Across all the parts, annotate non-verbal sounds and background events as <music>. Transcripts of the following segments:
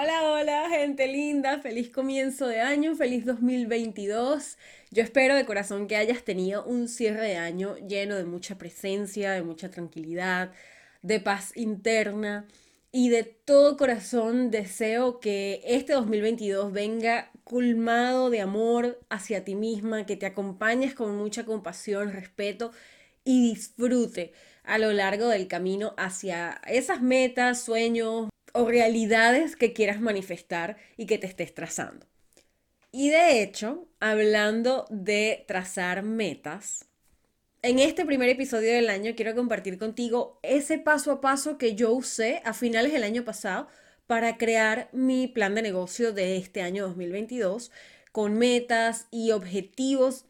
Hola, hola, gente linda, feliz comienzo de año, feliz 2022. Yo espero de corazón que hayas tenido un cierre de año lleno de mucha presencia, de mucha tranquilidad, de paz interna y de todo corazón deseo que este 2022 venga culmado de amor hacia ti misma, que te acompañes con mucha compasión, respeto y disfrute a lo largo del camino hacia esas metas, sueños, o realidades que quieras manifestar y que te estés trazando. Y de hecho, hablando de trazar metas, en este primer episodio del año quiero compartir contigo ese paso a paso que yo usé a finales del año pasado para crear mi plan de negocio de este año 2022 con metas y objetivos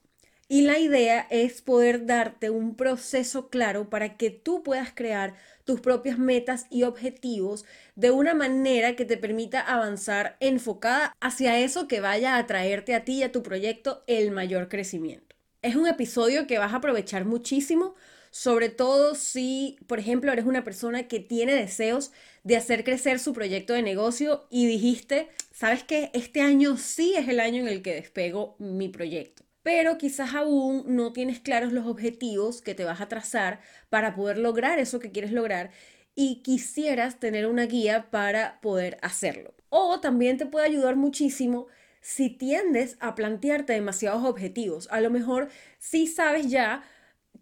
y la idea es poder darte un proceso claro para que tú puedas crear tus propias metas y objetivos de una manera que te permita avanzar enfocada hacia eso que vaya a traerte a ti y a tu proyecto el mayor crecimiento. Es un episodio que vas a aprovechar muchísimo, sobre todo si, por ejemplo, eres una persona que tiene deseos de hacer crecer su proyecto de negocio y dijiste, sabes que este año sí es el año en el que despego mi proyecto pero quizás aún no tienes claros los objetivos que te vas a trazar para poder lograr eso que quieres lograr y quisieras tener una guía para poder hacerlo. O también te puede ayudar muchísimo si tiendes a plantearte demasiados objetivos. A lo mejor sí sabes ya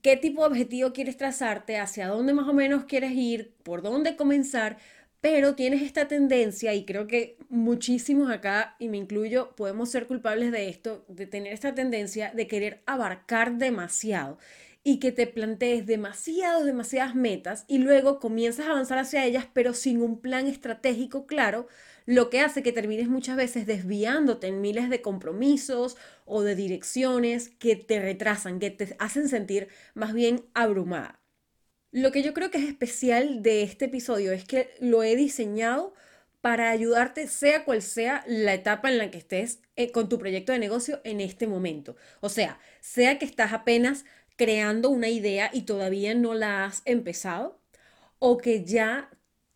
qué tipo de objetivo quieres trazarte, hacia dónde más o menos quieres ir, por dónde comenzar, pero tienes esta tendencia, y creo que muchísimos acá, y me incluyo, podemos ser culpables de esto, de tener esta tendencia de querer abarcar demasiado y que te plantees demasiado, demasiadas metas y luego comienzas a avanzar hacia ellas, pero sin un plan estratégico claro, lo que hace que termines muchas veces desviándote en miles de compromisos o de direcciones que te retrasan, que te hacen sentir más bien abrumada. Lo que yo creo que es especial de este episodio es que lo he diseñado para ayudarte, sea cual sea la etapa en la que estés eh, con tu proyecto de negocio en este momento. O sea, sea que estás apenas creando una idea y todavía no la has empezado, o que ya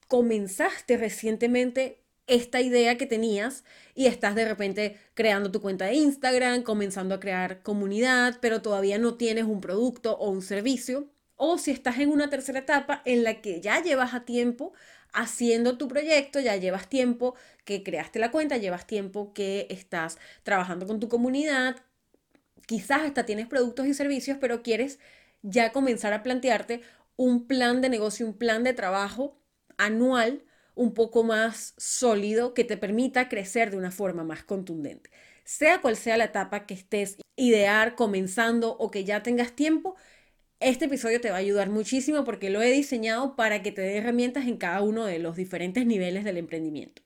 comenzaste recientemente esta idea que tenías y estás de repente creando tu cuenta de Instagram, comenzando a crear comunidad, pero todavía no tienes un producto o un servicio o si estás en una tercera etapa en la que ya llevas a tiempo haciendo tu proyecto, ya llevas tiempo que creaste la cuenta, llevas tiempo que estás trabajando con tu comunidad, quizás hasta tienes productos y servicios, pero quieres ya comenzar a plantearte un plan de negocio, un plan de trabajo anual un poco más sólido que te permita crecer de una forma más contundente. Sea cual sea la etapa que estés idear, comenzando o que ya tengas tiempo, este episodio te va a ayudar muchísimo porque lo he diseñado para que te dé herramientas en cada uno de los diferentes niveles del emprendimiento.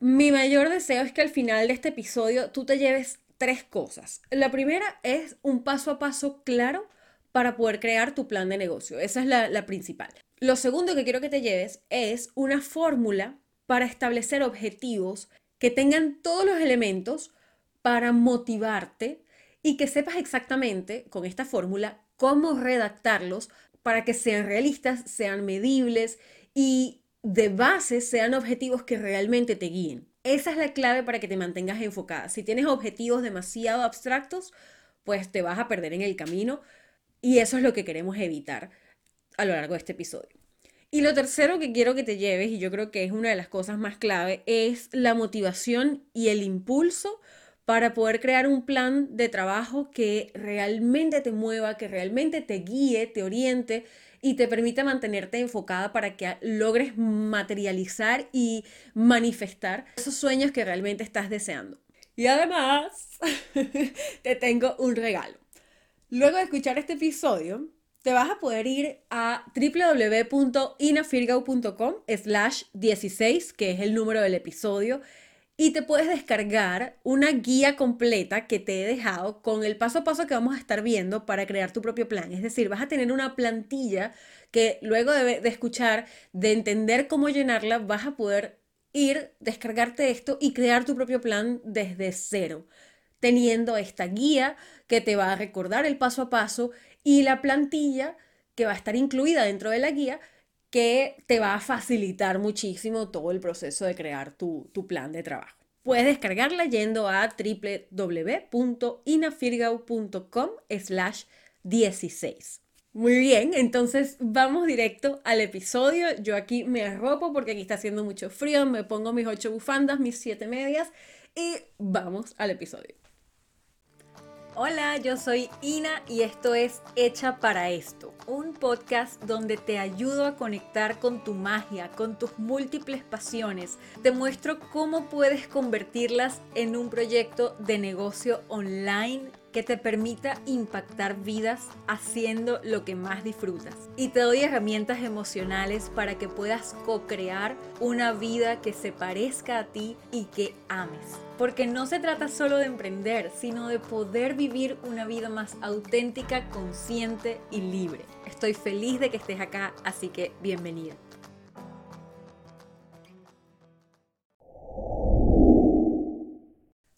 Mi mayor deseo es que al final de este episodio tú te lleves tres cosas. La primera es un paso a paso claro para poder crear tu plan de negocio. Esa es la, la principal. Lo segundo que quiero que te lleves es una fórmula para establecer objetivos que tengan todos los elementos para motivarte y que sepas exactamente con esta fórmula cómo redactarlos para que sean realistas, sean medibles y de base sean objetivos que realmente te guíen. Esa es la clave para que te mantengas enfocada. Si tienes objetivos demasiado abstractos, pues te vas a perder en el camino y eso es lo que queremos evitar a lo largo de este episodio. Y lo tercero que quiero que te lleves, y yo creo que es una de las cosas más clave, es la motivación y el impulso para poder crear un plan de trabajo que realmente te mueva, que realmente te guíe, te oriente y te permita mantenerte enfocada para que logres materializar y manifestar esos sueños que realmente estás deseando. Y además, <laughs> te tengo un regalo. Luego de escuchar este episodio, te vas a poder ir a www.inafirgau.com slash 16, que es el número del episodio y te puedes descargar una guía completa que te he dejado con el paso a paso que vamos a estar viendo para crear tu propio plan. Es decir, vas a tener una plantilla que luego de, escuchar, de entender cómo llenarla, vas a poder ir, descargarte esto y crear tu propio plan desde cero, teniendo esta guía que te va a recordar el paso a paso y la plantilla que va a estar incluida dentro de la guía que te va a facilitar muchísimo todo el proceso de crear tu, tu plan de trabajo. Puedes descargarla yendo a www.inafirgau.com slash 16. Muy bien, entonces vamos directo al episodio. Yo aquí me arropo porque aquí está haciendo mucho frío, me pongo mis ocho bufandas, mis siete medias y vamos al episodio. Hola, yo soy Ina y esto es Hecha para esto, un podcast donde te ayudo a conectar con tu magia, con tus múltiples pasiones. Te muestro cómo puedes convertirlas en un proyecto de negocio online que te permita impactar vidas haciendo lo que más disfrutas. Y te doy herramientas emocionales para que puedas co-crear una vida que se parezca a ti y que ames. Porque no se trata solo de emprender, sino de poder vivir una vida más auténtica, consciente y libre. Estoy feliz de que estés acá, así que bienvenida.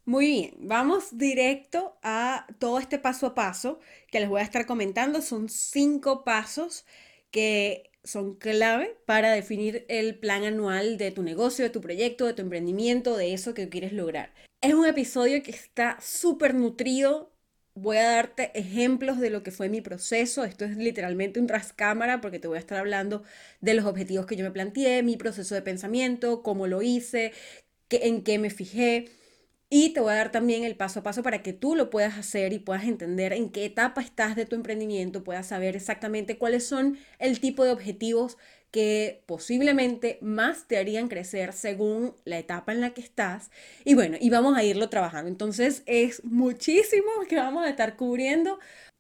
Muy bien, vamos directo a todo este paso a paso que les voy a estar comentando. Son cinco pasos que son clave para definir el plan anual de tu negocio, de tu proyecto, de tu emprendimiento, de eso que quieres lograr. Es un episodio que está súper nutrido. Voy a darte ejemplos de lo que fue mi proceso. Esto es literalmente un rascámara porque te voy a estar hablando de los objetivos que yo me planteé, mi proceso de pensamiento, cómo lo hice, en qué me fijé y te voy a dar también el paso a paso para que tú lo puedas hacer y puedas entender en qué etapa estás de tu emprendimiento, puedas saber exactamente cuáles son el tipo de objetivos que posiblemente más te harían crecer según la etapa en la que estás. Y bueno, y vamos a irlo trabajando. Entonces es muchísimo <laughs> que vamos a estar cubriendo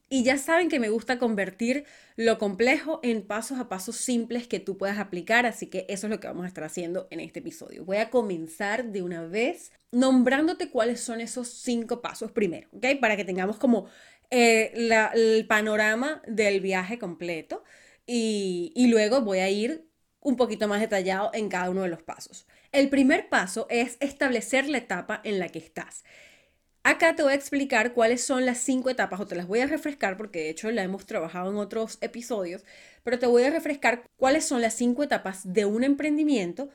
y ya saben que me gusta convertir lo complejo en pasos a pasos simples que tú puedas aplicar, así que eso es lo que vamos a estar haciendo en este episodio. Voy a comenzar de una vez nombrándote cuáles son esos cinco pasos primero, ¿ok? Para que tengamos como eh, el panorama del viaje completo y, y luego voy a ir un poquito más detallado en cada uno de los pasos. El primer paso es establecer la etapa en la que estás. Acá te voy a explicar cuáles son las cinco etapas, o te las voy a refrescar porque de hecho la hemos trabajado en otros episodios, pero te voy a refrescar cuáles son las cinco etapas de un emprendimiento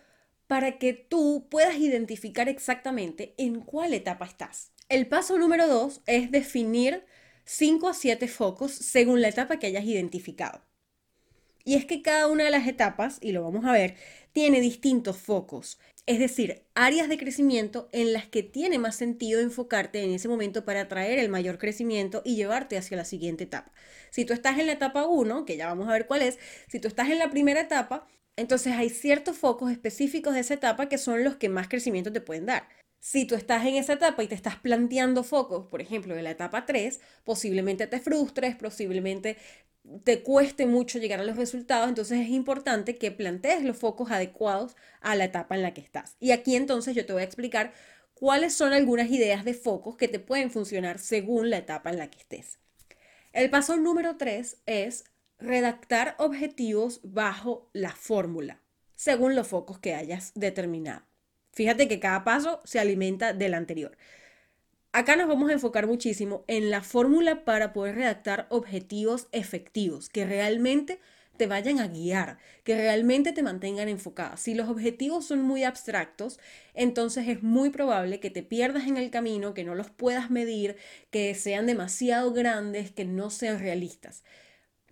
para que tú puedas identificar exactamente en cuál etapa estás. El paso número dos es definir cinco a siete focos según la etapa que hayas identificado. Y es que cada una de las etapas, y lo vamos a ver, tiene distintos focos es decir, áreas de crecimiento en las que tiene más sentido enfocarte en ese momento para atraer el mayor crecimiento y llevarte hacia la siguiente etapa. Si tú estás en la etapa 1, que ya vamos a ver cuál es, si tú estás en la primera etapa, entonces hay ciertos focos específicos de esa etapa que son los que más crecimiento te pueden dar. Si tú estás en esa etapa y te estás planteando focos, por ejemplo, de la etapa 3, posiblemente te frustres, posiblemente te cueste mucho llegar a los resultados, entonces es importante que plantees los focos adecuados a la etapa en la que estás. Y aquí entonces yo te voy a explicar cuáles son algunas ideas de focos que te pueden funcionar según la etapa en la que estés. El paso número 3 es redactar objetivos bajo la fórmula, según los focos que hayas determinado. Fíjate que cada paso se alimenta del anterior. Acá nos vamos a enfocar muchísimo en la fórmula para poder redactar objetivos efectivos que realmente te vayan a guiar, que realmente te mantengan enfocada. Si los objetivos son muy abstractos, entonces es muy probable que te pierdas en el camino, que no los puedas medir, que sean demasiado grandes, que no sean realistas.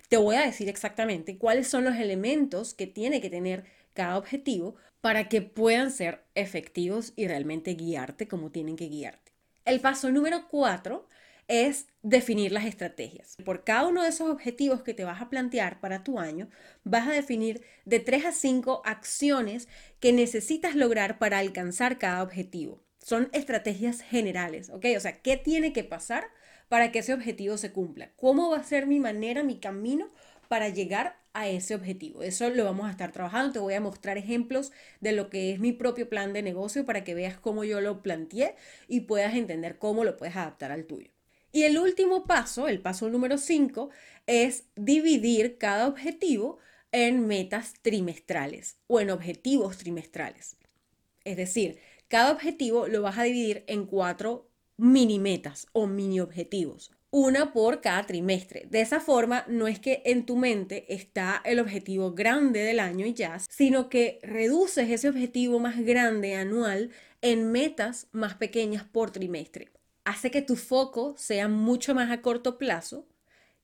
Te voy a decir exactamente cuáles son los elementos que tiene que tener cada objetivo para que puedan ser efectivos y realmente guiarte como tienen que guiarte. El paso número cuatro es definir las estrategias. Por cada uno de esos objetivos que te vas a plantear para tu año, vas a definir de tres a cinco acciones que necesitas lograr para alcanzar cada objetivo. Son estrategias generales, ¿ok? O sea, ¿qué tiene que pasar para que ese objetivo se cumpla? ¿Cómo va a ser mi manera, mi camino para llegar a ese objetivo. Eso lo vamos a estar trabajando. Te voy a mostrar ejemplos de lo que es mi propio plan de negocio para que veas cómo yo lo planteé y puedas entender cómo lo puedes adaptar al tuyo. Y el último paso, el paso número 5, es dividir cada objetivo en metas trimestrales o en objetivos trimestrales. Es decir, cada objetivo lo vas a dividir en cuatro mini metas o mini objetivos. Una por cada trimestre. De esa forma, no es que en tu mente está el objetivo grande del año y ya, sino que reduces ese objetivo más grande anual en metas más pequeñas por trimestre. Hace que tu foco sea mucho más a corto plazo,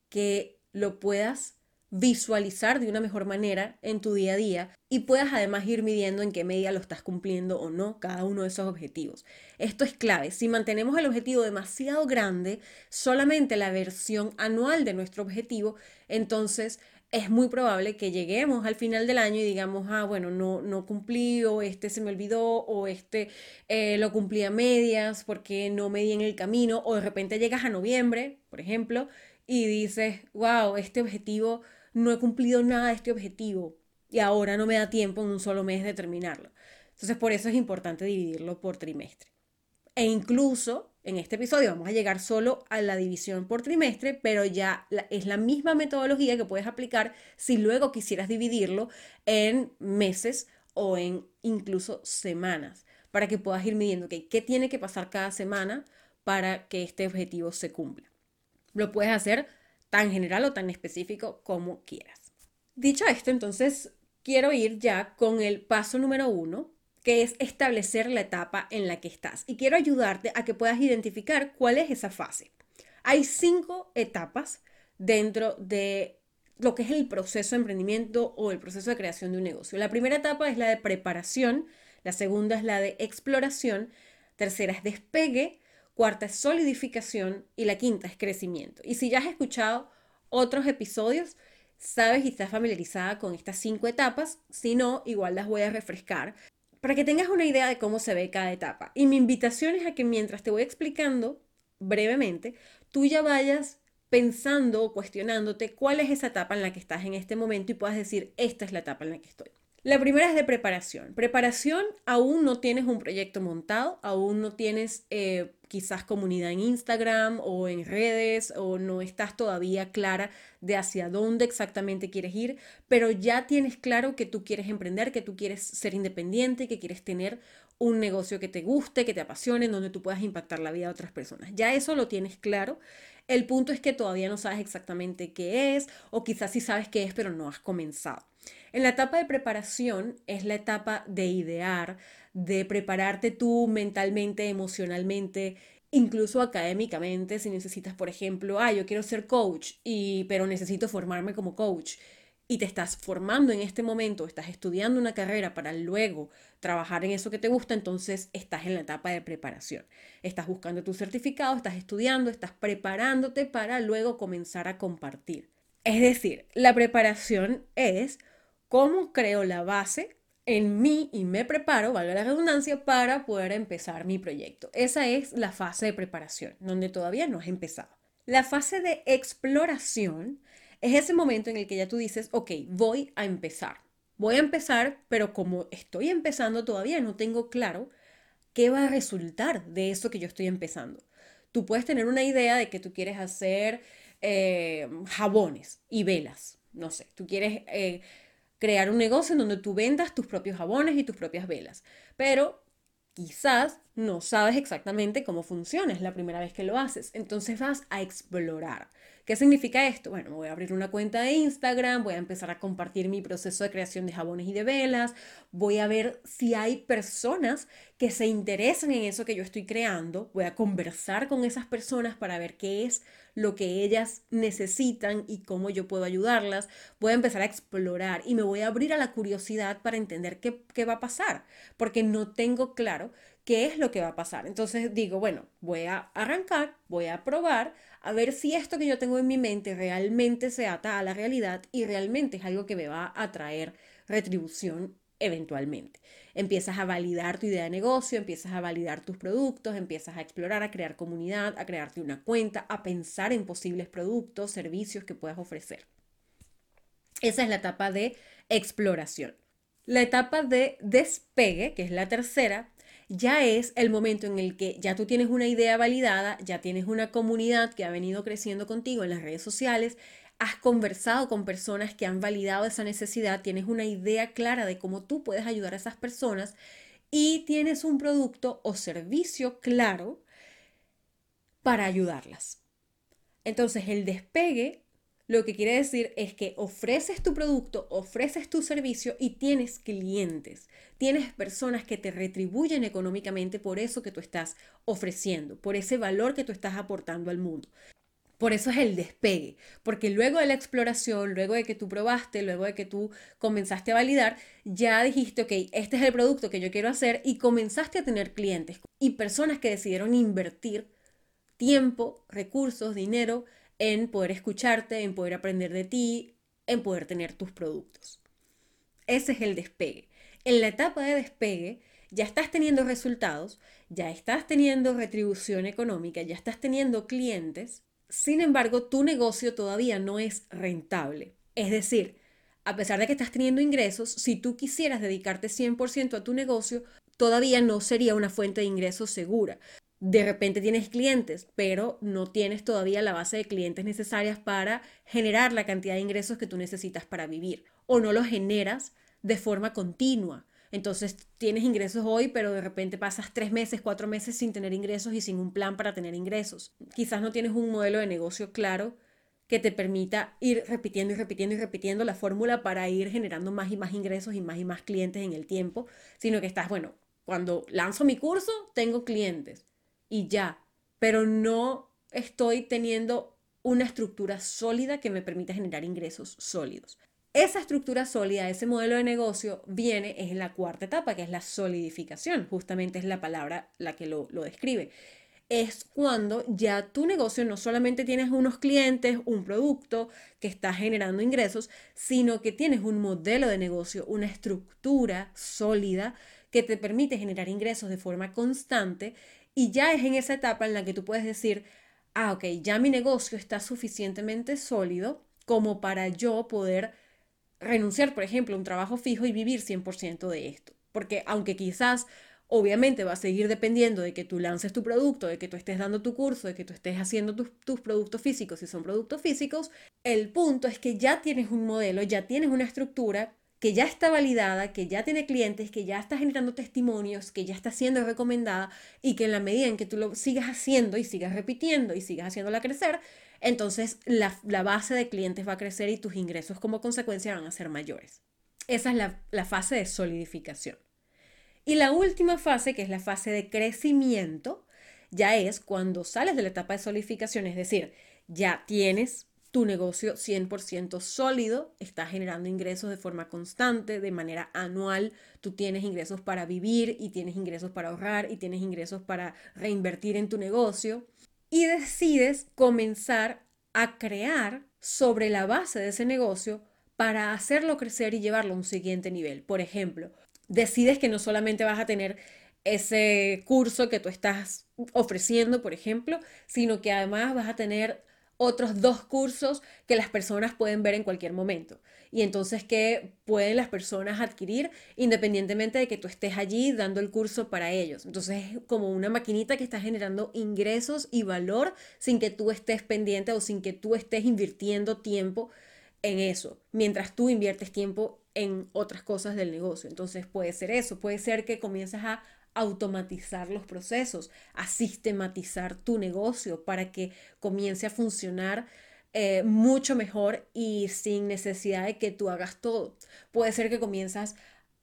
que lo puedas visualizar de una mejor manera en tu día a día y puedas además ir midiendo en qué medida lo estás cumpliendo o no cada uno de esos objetivos. Esto es clave. Si mantenemos el objetivo demasiado grande, solamente la versión anual de nuestro objetivo, entonces es muy probable que lleguemos al final del año y digamos, ah, bueno, no, no cumplí o este se me olvidó o este eh, lo cumplí a medias porque no me di en el camino o de repente llegas a noviembre, por ejemplo, y dices, wow, este objetivo no he cumplido nada de este objetivo y ahora no me da tiempo en un solo mes de terminarlo. Entonces, por eso es importante dividirlo por trimestre. E incluso en este episodio vamos a llegar solo a la división por trimestre, pero ya es la misma metodología que puedes aplicar si luego quisieras dividirlo en meses o en incluso semanas, para que puedas ir midiendo qué tiene que pasar cada semana para que este objetivo se cumpla. Lo puedes hacer tan general o tan específico como quieras. Dicho esto, entonces quiero ir ya con el paso número uno, que es establecer la etapa en la que estás. Y quiero ayudarte a que puedas identificar cuál es esa fase. Hay cinco etapas dentro de lo que es el proceso de emprendimiento o el proceso de creación de un negocio. La primera etapa es la de preparación, la segunda es la de exploración, tercera es despegue, cuarta es solidificación y la quinta es crecimiento. Y si ya has escuchado otros episodios, sabes y estás familiarizada con estas cinco etapas, si no, igual las voy a refrescar para que tengas una idea de cómo se ve cada etapa. Y mi invitación es a que mientras te voy explicando brevemente, tú ya vayas pensando o cuestionándote cuál es esa etapa en la que estás en este momento y puedas decir, esta es la etapa en la que estoy. La primera es de preparación. Preparación, aún no tienes un proyecto montado, aún no tienes eh, quizás comunidad en Instagram o en redes o no estás todavía clara de hacia dónde exactamente quieres ir, pero ya tienes claro que tú quieres emprender, que tú quieres ser independiente, que quieres tener un negocio que te guste, que te apasione, donde tú puedas impactar la vida de otras personas. Ya eso lo tienes claro. El punto es que todavía no sabes exactamente qué es o quizás sí sabes qué es, pero no has comenzado. En la etapa de preparación es la etapa de idear, de prepararte tú mentalmente, emocionalmente, incluso académicamente, si necesitas, por ejemplo, ah, yo quiero ser coach, y, pero necesito formarme como coach. Y te estás formando en este momento, estás estudiando una carrera para luego trabajar en eso que te gusta, entonces estás en la etapa de preparación. Estás buscando tu certificado, estás estudiando, estás preparándote para luego comenzar a compartir. Es decir, la preparación es cómo creo la base en mí y me preparo, valga la redundancia, para poder empezar mi proyecto. Esa es la fase de preparación, donde todavía no has empezado. La fase de exploración es ese momento en el que ya tú dices, ok, voy a empezar. Voy a empezar, pero como estoy empezando todavía no tengo claro qué va a resultar de eso que yo estoy empezando. Tú puedes tener una idea de que tú quieres hacer eh, jabones y velas. No sé, tú quieres... Eh, crear un negocio en donde tú vendas tus propios jabones y tus propias velas. Pero quizás no sabes exactamente cómo funciona, es la primera vez que lo haces. Entonces vas a explorar. ¿Qué significa esto? Bueno, voy a abrir una cuenta de Instagram, voy a empezar a compartir mi proceso de creación de jabones y de velas, voy a ver si hay personas que se interesan en eso que yo estoy creando, voy a conversar con esas personas para ver qué es lo que ellas necesitan y cómo yo puedo ayudarlas, voy a empezar a explorar y me voy a abrir a la curiosidad para entender qué, qué va a pasar, porque no tengo claro qué es lo que va a pasar. Entonces digo, bueno, voy a arrancar, voy a probar, a ver si esto que yo tengo en mi mente realmente se ata a la realidad y realmente es algo que me va a traer retribución eventualmente. Empiezas a validar tu idea de negocio, empiezas a validar tus productos, empiezas a explorar, a crear comunidad, a crearte una cuenta, a pensar en posibles productos, servicios que puedas ofrecer. Esa es la etapa de exploración. La etapa de despegue, que es la tercera, ya es el momento en el que ya tú tienes una idea validada, ya tienes una comunidad que ha venido creciendo contigo en las redes sociales, has conversado con personas que han validado esa necesidad, tienes una idea clara de cómo tú puedes ayudar a esas personas y tienes un producto o servicio claro para ayudarlas. Entonces el despegue lo que quiere decir es que ofreces tu producto, ofreces tu servicio y tienes clientes, tienes personas que te retribuyen económicamente por eso que tú estás ofreciendo, por ese valor que tú estás aportando al mundo. Por eso es el despegue, porque luego de la exploración, luego de que tú probaste, luego de que tú comenzaste a validar, ya dijiste, ok, este es el producto que yo quiero hacer y comenzaste a tener clientes y personas que decidieron invertir tiempo, recursos, dinero en poder escucharte, en poder aprender de ti, en poder tener tus productos. Ese es el despegue. En la etapa de despegue ya estás teniendo resultados, ya estás teniendo retribución económica, ya estás teniendo clientes, sin embargo tu negocio todavía no es rentable. Es decir, a pesar de que estás teniendo ingresos, si tú quisieras dedicarte 100% a tu negocio, todavía no sería una fuente de ingresos segura de repente tienes clientes, pero no tienes todavía la base de clientes necesarias para generar la cantidad de ingresos que tú necesitas para vivir. O no los generas de forma continua. Entonces tienes ingresos hoy, pero de repente pasas tres meses, cuatro meses sin tener ingresos y sin un plan para tener ingresos. Quizás no tienes un modelo de negocio claro que te permita ir repitiendo y repitiendo y repitiendo la fórmula para ir generando más y más ingresos y más y más clientes en el tiempo, sino que estás, bueno, cuando lanzo mi curso, tengo clientes y ya, pero no estoy teniendo una estructura sólida que me permita generar ingresos sólidos. Esa estructura sólida, ese modelo de negocio viene en la cuarta etapa, que es la solidificación, justamente es la palabra la que lo, lo describe. Es cuando ya tu negocio no solamente tienes unos clientes, un producto que está generando ingresos, sino que tienes un modelo de negocio, una estructura sólida que te permite generar ingresos de forma constante y ya es en esa etapa en la que tú puedes decir, ah, ok, ya mi negocio está suficientemente sólido como para yo poder renunciar, por ejemplo, a un trabajo fijo y vivir 100% de esto. Porque aunque quizás obviamente va a seguir dependiendo de que tú lances tu producto, de que tú estés dando tu curso, de que tú estés haciendo tus, tus, productos físicos, si son productos físicos, el punto es que ya tienes un modelo, ya tienes una estructura que ya está validada, que ya tiene clientes, que ya está generando testimonios, que ya está siendo recomendada y que en la medida en que tú lo sigas haciendo y sigas repitiendo y sigas haciéndola crecer, entonces la, base de clientes va a crecer y tus ingresos como consecuencia van a ser mayores. Esa es la, la fase de solidificación. Y la última fase, que es la fase de crecimiento, ya es cuando sales de la etapa de solidificación, es decir, ya tienes tu negocio 100% sólido, está generando ingresos de forma constante, de manera anual, tú tienes ingresos para vivir y tienes ingresos para ahorrar y tienes ingresos para reinvertir en tu negocio y decides comenzar a crear sobre la base de ese negocio para hacerlo crecer y llevarlo a un siguiente nivel. Por ejemplo, decides que no solamente vas a tener ese curso que tú estás ofreciendo, por ejemplo, sino que además vas a tener otros dos cursos que las personas pueden ver en cualquier momento. Y entonces que pueden las personas adquirir independientemente de que tú estés allí dando el curso para ellos. Entonces es como una maquinita que está generando ingresos y valor sin que tú estés pendiente o sin que tú estés invirtiendo tiempo en eso, mientras tú inviertes tiempo en otras cosas del negocio. Entonces puede ser eso, puede ser que comiences a automatizar los procesos, a sistematizar tu negocio para que comience a funcionar eh, mucho mejor y sin necesidad de que tú hagas todo. Puede ser que comienzas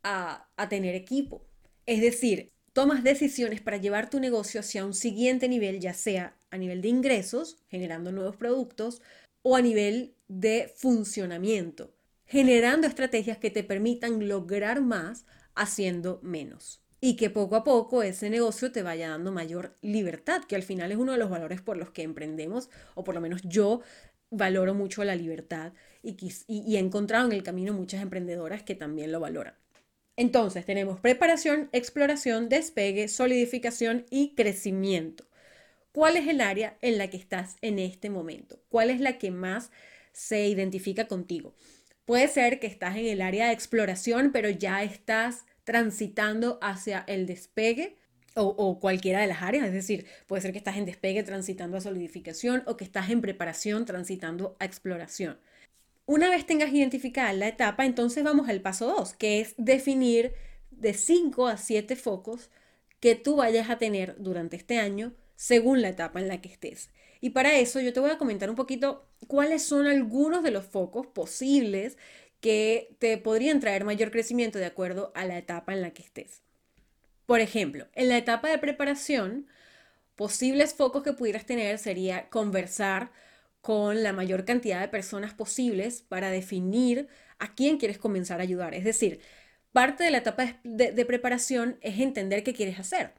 a, a tener equipo. Es decir, tomas decisiones para llevar tu negocio hacia un siguiente nivel, ya sea a nivel de ingresos, generando nuevos productos, o a nivel de funcionamiento, generando estrategias que te permitan lograr más haciendo menos y que poco a poco ese negocio te vaya dando mayor libertad, que al final es uno de los valores por los que emprendemos, o por lo menos yo valoro mucho la libertad y, y, he encontrado en el camino muchas emprendedoras que también lo valoran. Entonces tenemos preparación, exploración, despegue, solidificación y crecimiento. ¿Cuál es el área en la que estás en este momento? ¿Cuál es la que más se identifica contigo? Puede ser que estás en el área de exploración, pero ya estás transitando hacia el despegue o, cualquiera de las áreas, es decir, puede ser que estás en despegue transitando a solidificación o que estás en preparación transitando a exploración. Una vez tengas identificada la etapa, entonces vamos al paso 2, que es definir de 5 a 7 focos que tú vayas a tener durante este año según la etapa en la que estés. Y para eso yo te voy a comentar un poquito cuáles son algunos de los focos posibles que te podrían traer mayor crecimiento de acuerdo a la etapa en la que estés. Por ejemplo, en la etapa de preparación, posibles focos que pudieras tener sería conversar con la mayor cantidad de personas posibles para definir a quién quieres comenzar a ayudar. Es decir, parte de la etapa de, preparación es entender qué quieres hacer,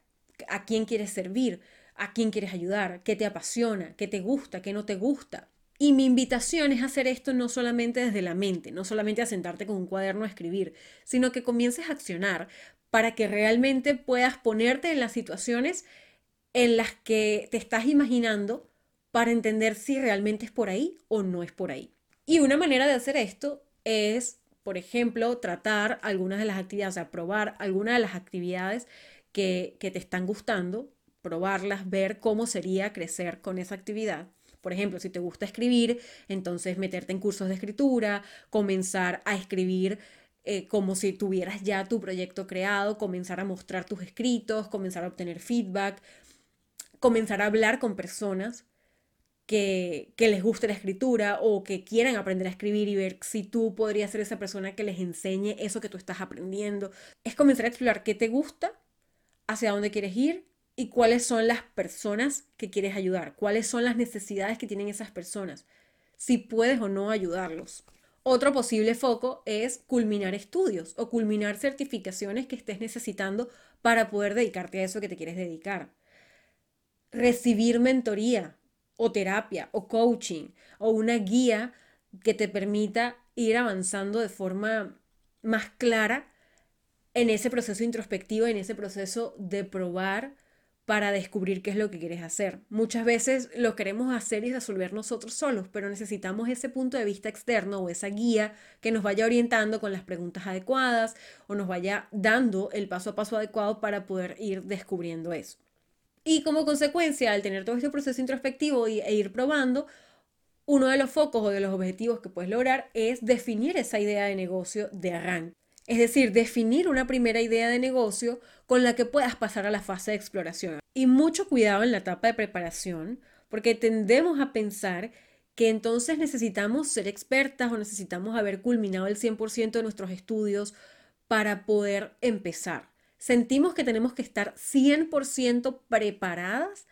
a quién quieres servir, a quién quieres ayudar, qué te apasiona, qué te gusta, qué no te gusta. Y mi invitación es hacer esto no solamente desde la mente, no solamente a sentarte con un cuaderno a escribir, sino que comiences a accionar para que realmente puedas ponerte en las situaciones en las que te estás imaginando para entender si realmente es por ahí o no es por ahí. Y una manera de hacer esto es, por ejemplo, tratar algunas de las actividades, o sea, probar algunas de las actividades que, que te están gustando, probarlas, ver cómo sería crecer con esa actividad por ejemplo, si te gusta escribir, entonces meterte en cursos de escritura, comenzar a escribir eh, como si tuvieras ya tu proyecto creado, comenzar a mostrar tus escritos, comenzar a obtener feedback, comenzar a hablar con personas que, que, les guste la escritura o que quieran aprender a escribir y ver si tú podrías ser esa persona que les enseñe eso que tú estás aprendiendo. Es comenzar a explorar qué te gusta, hacia dónde quieres ir y cuáles son las personas que quieres ayudar, cuáles son las necesidades que tienen esas personas, si puedes o no ayudarlos. Otro posible foco es culminar estudios o culminar certificaciones que estés necesitando para poder dedicarte a eso que te quieres dedicar. Recibir mentoría o terapia o coaching o una guía que te permita ir avanzando de forma más clara en ese proceso introspectivo, en ese proceso de probar para descubrir qué es lo que quieres hacer. Muchas veces lo queremos hacer y resolver nosotros solos, pero necesitamos ese punto de vista externo o esa guía que nos vaya orientando con las preguntas adecuadas o nos vaya dando el paso a paso adecuado para poder ir descubriendo eso. Y como consecuencia, al tener todo este proceso introspectivo e ir probando, uno de los focos o de los objetivos que puedes lograr es definir esa idea de negocio de arranque. Es decir, definir una primera idea de negocio con la que puedas pasar a la fase de exploración. Y mucho cuidado en la etapa de preparación, porque tendemos a pensar que entonces necesitamos ser expertas o necesitamos haber culminado el 100% de nuestros estudios para poder empezar. Sentimos que tenemos que estar 100% preparadas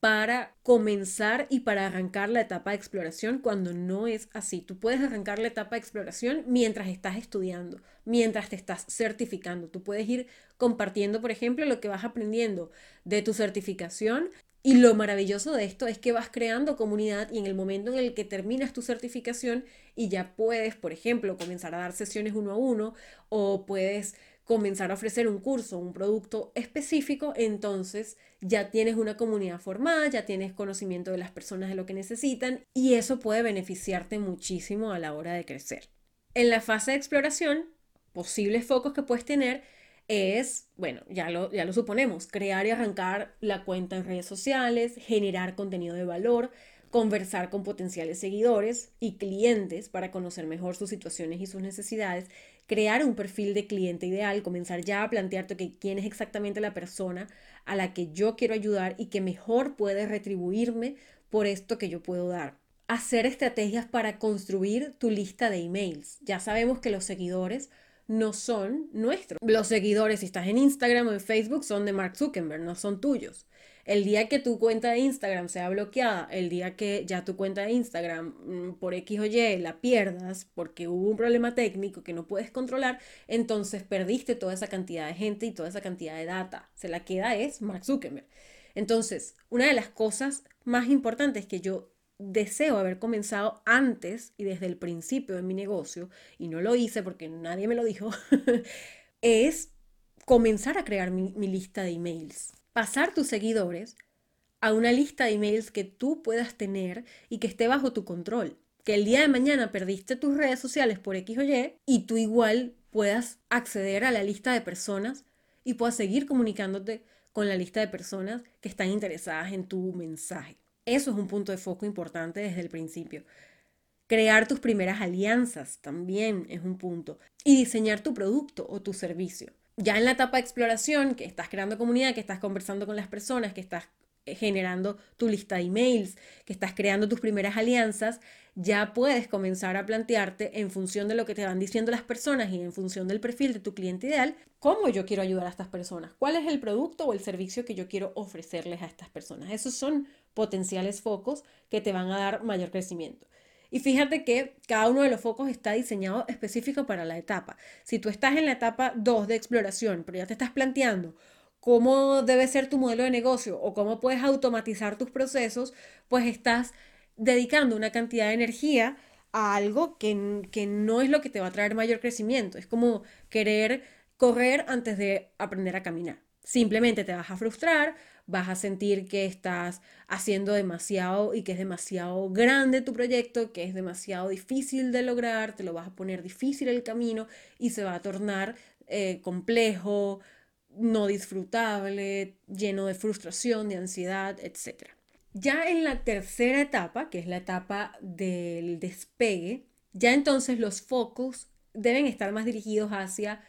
para comenzar y para arrancar la etapa de exploración cuando no es así. Tú puedes arrancar la etapa de exploración mientras estás estudiando, mientras te estás certificando. Tú puedes ir compartiendo, por ejemplo, lo que vas aprendiendo de tu certificación. Y lo maravilloso de esto es que vas creando comunidad y en el momento en el que terminas tu certificación y ya puedes, por ejemplo, comenzar a dar sesiones uno a uno o puedes comenzar a ofrecer un curso, un producto específico, entonces ya tienes una comunidad formada, ya tienes conocimiento de las personas de lo que necesitan y eso puede beneficiarte muchísimo a la hora de crecer. En la fase de exploración, posibles focos que puedes tener es, bueno, ya lo, ya lo suponemos, crear y arrancar la cuenta en redes sociales, generar contenido de valor, conversar con potenciales seguidores y clientes para conocer mejor sus situaciones y sus necesidades, crear un perfil de cliente ideal, comenzar ya a plantearte que quién es exactamente la persona a la que yo quiero ayudar y que mejor puede retribuirme por esto que yo puedo dar. Hacer estrategias para construir tu lista de emails. Ya sabemos que los seguidores no son nuestros. Los seguidores, si estás en Instagram o en Facebook, son de Mark Zuckerberg, no son tuyos. El día que tu cuenta de Instagram sea bloqueada, el día que ya tu cuenta de Instagram mm, por X o Y la pierdas porque hubo un problema técnico que no puedes controlar, entonces perdiste toda esa cantidad de gente y toda esa cantidad de data. Se la queda es Mark Zuckerberg. Entonces, una de las cosas más importantes que yo deseo haber comenzado antes y desde el principio de mi negocio, y no lo hice porque nadie me lo dijo, <laughs> es comenzar a crear mi, mi lista de emails pasar tus seguidores a una lista de emails que tú puedas tener y que esté bajo tu control. Que el día de mañana perdiste tus redes sociales por X o Y y tú igual puedas acceder a la lista de personas y puedas seguir comunicándote con la lista de personas que están interesadas en tu mensaje. Eso es un punto de foco importante desde el principio. Crear tus primeras alianzas también es un punto. Y diseñar tu producto o tu servicio ya en la etapa de exploración, que estás creando comunidad, que estás conversando con las personas, que estás generando tu lista de emails, que estás creando tus primeras alianzas, ya puedes comenzar a plantearte en función de lo que te van diciendo las personas y en función del perfil de tu cliente ideal, cómo yo quiero ayudar a estas personas, cuál es el producto o el servicio que yo quiero ofrecerles a estas personas. Esos son potenciales focos que te van a dar mayor crecimiento. Y fíjate que cada uno de los focos está diseñado específico para la etapa. Si tú estás en la etapa 2 de exploración, pero ya te estás planteando cómo debe ser tu modelo de negocio o cómo puedes automatizar tus procesos, pues estás dedicando una cantidad de energía a algo que, que no es lo que te va a traer mayor crecimiento. Es como querer correr antes de aprender a caminar. Simplemente te vas a frustrar, vas a sentir que estás haciendo demasiado y que es demasiado grande tu proyecto, que es demasiado difícil de lograr, te lo vas a poner difícil el camino y se va a tornar eh, complejo, no disfrutable, lleno de frustración, de ansiedad, etc. Ya en la tercera etapa, que es la etapa del despegue, ya entonces los focos deben estar más dirigidos hacia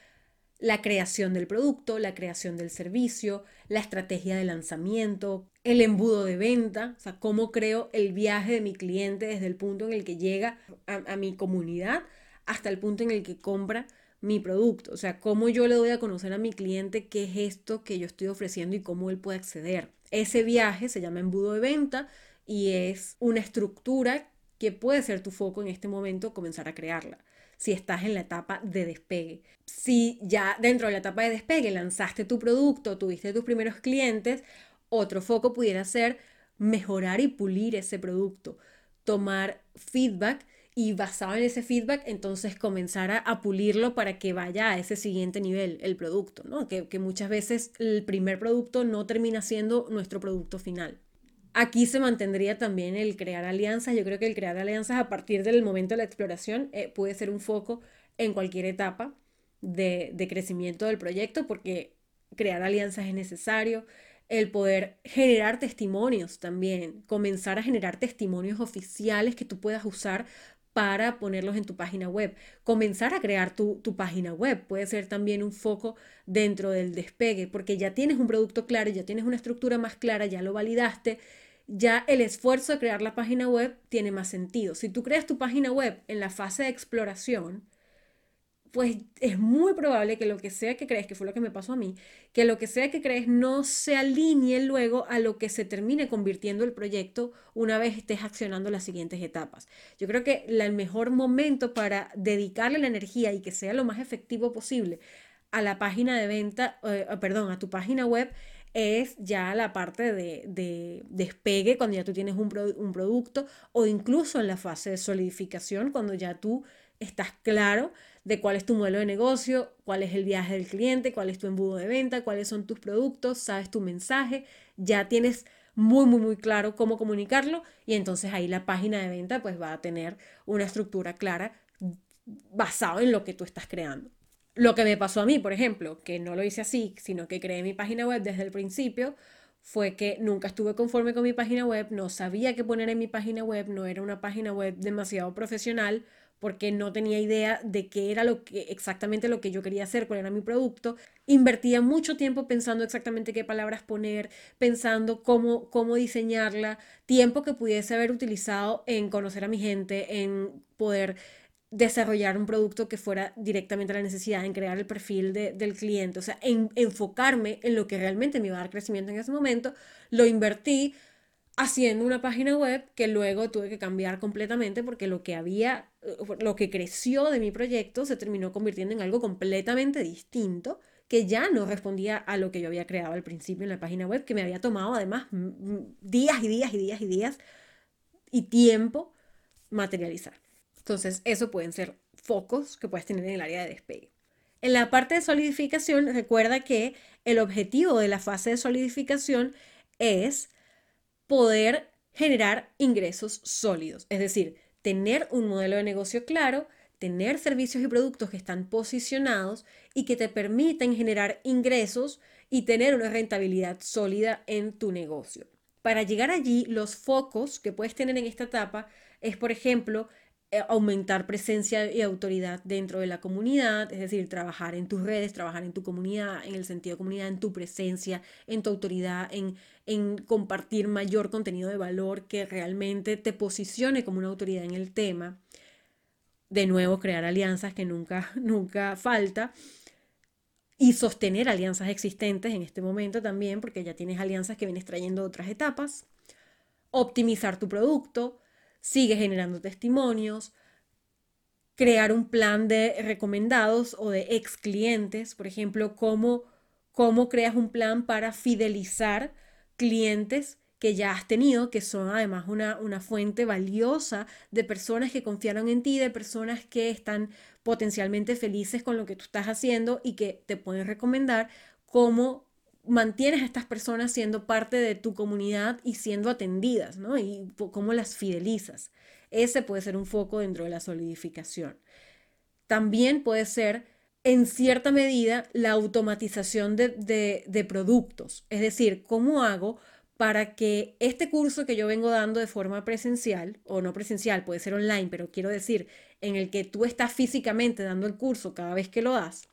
la creación del producto, la creación del servicio, la estrategia de lanzamiento, el embudo de venta, o sea, cómo creo el viaje de mi cliente desde el punto en el que llega a, mi comunidad hasta el punto en el que compra mi producto, o sea, cómo yo le doy a conocer a mi cliente qué es esto que yo estoy ofreciendo y cómo él puede acceder. Ese viaje se llama embudo de venta y es una estructura que puede ser tu foco en este momento comenzar a crearla si estás en la etapa de despegue. Si ya dentro de la etapa de despegue lanzaste tu producto, tuviste tus primeros clientes, otro foco pudiera ser mejorar y pulir ese producto, tomar feedback y basado en ese feedback, entonces comenzar a, pulirlo para que vaya a ese siguiente nivel el producto, ¿no? Que, que muchas veces el primer producto no termina siendo nuestro producto final. Aquí se mantendría también el crear alianzas. Yo creo que el crear alianzas a partir del momento de la exploración eh, puede ser un foco en cualquier etapa de, de, crecimiento del proyecto porque crear alianzas es necesario. El poder generar testimonios también, comenzar a generar testimonios oficiales que tú puedas usar para ponerlos en tu página web. Comenzar a crear tu, página web puede ser también un foco dentro del despegue, porque ya tienes un producto claro, ya tienes una estructura más clara, ya lo validaste, ya el esfuerzo de crear la página web tiene más sentido. Si tú creas tu página web en la fase de exploración, pues es muy probable que lo que sea que crees, que fue lo que me pasó a mí, que lo que sea que crees no se alinee luego a lo que se termine convirtiendo el proyecto una vez estés accionando las siguientes etapas. Yo creo que el mejor momento para dedicarle la energía y que sea lo más efectivo posible a la página de venta, eh, perdón, a tu página web es ya la parte de, despegue cuando ya tú tienes un, un producto o incluso en la fase de solidificación cuando ya tú estás claro de cuál es tu modelo de negocio, cuál es el viaje del cliente, cuál es tu embudo de venta, cuáles son tus productos, sabes tu mensaje, ya tienes muy, muy, muy claro cómo comunicarlo y entonces ahí la página de venta pues va a tener una estructura clara basado en lo que tú estás creando. Lo que me pasó a mí, por ejemplo, que no lo hice así, sino que creé mi página web desde el principio, fue que nunca estuve conforme con mi página web, no sabía qué poner en mi página web, no era una página web demasiado profesional porque no tenía idea de qué era lo que exactamente lo que yo quería hacer, cuál era mi producto. Invertía mucho tiempo pensando exactamente qué palabras poner, pensando cómo, cómo diseñarla, tiempo que pudiese haber utilizado en conocer a mi gente, en poder desarrollar un producto que fuera directamente a la necesidad, en crear el perfil del cliente, o sea, en enfocarme en lo que realmente me iba a dar crecimiento en ese momento, lo invertí haciendo una página web que luego tuve que cambiar completamente porque lo que había, eh, lo que creció de mi proyecto se terminó convirtiendo en algo completamente distinto que ya no respondía a lo que yo había creado al principio en la página web, que me había tomado además días y días y días y días y tiempo materializar. Entonces, eso pueden ser focos que puedes tener en el área de despegue. En la parte de solidificación, recuerda que el objetivo de la fase de solidificación es poder generar ingresos sólidos, es decir, tener un modelo de negocio claro, tener servicios y productos que están posicionados y que te permiten generar ingresos y tener una rentabilidad sólida en tu negocio. Para llegar allí, los focos que puedes tener en esta etapa es, por ejemplo, aumentar presencia y autoridad dentro de la comunidad, es decir, trabajar en tus redes, trabajar en tu comunidad, en el sentido de comunidad, en tu presencia, en tu autoridad, en, en compartir mayor contenido de valor que realmente te posicione como una autoridad en el tema. De nuevo, crear alianzas que nunca, <laughs> nunca falta. Y sostener alianzas existentes en este momento también, porque ya tienes alianzas que vienes trayendo otras etapas. Optimizar tu producto, sigue generando testimonios, crear un plan de recomendados o de ex clientes, por ejemplo, cómo, cómo creas un plan para fidelizar clientes que ya has tenido, que son además una, una fuente valiosa de personas que confiaron en ti, de personas que están potencialmente felices con lo que tú estás haciendo y que te pueden recomendar cómo mantienes a estas personas siendo parte de tu comunidad y siendo atendidas, ¿no? Y cómo las fidelizas. Ese puede ser un foco dentro de la solidificación. También puede ser, en cierta medida, la automatización de, de productos. Es decir, ¿cómo hago para que este curso que yo vengo dando de forma presencial, o no presencial, puede ser online, pero quiero decir, en el que tú estás físicamente dando el curso cada vez que lo das,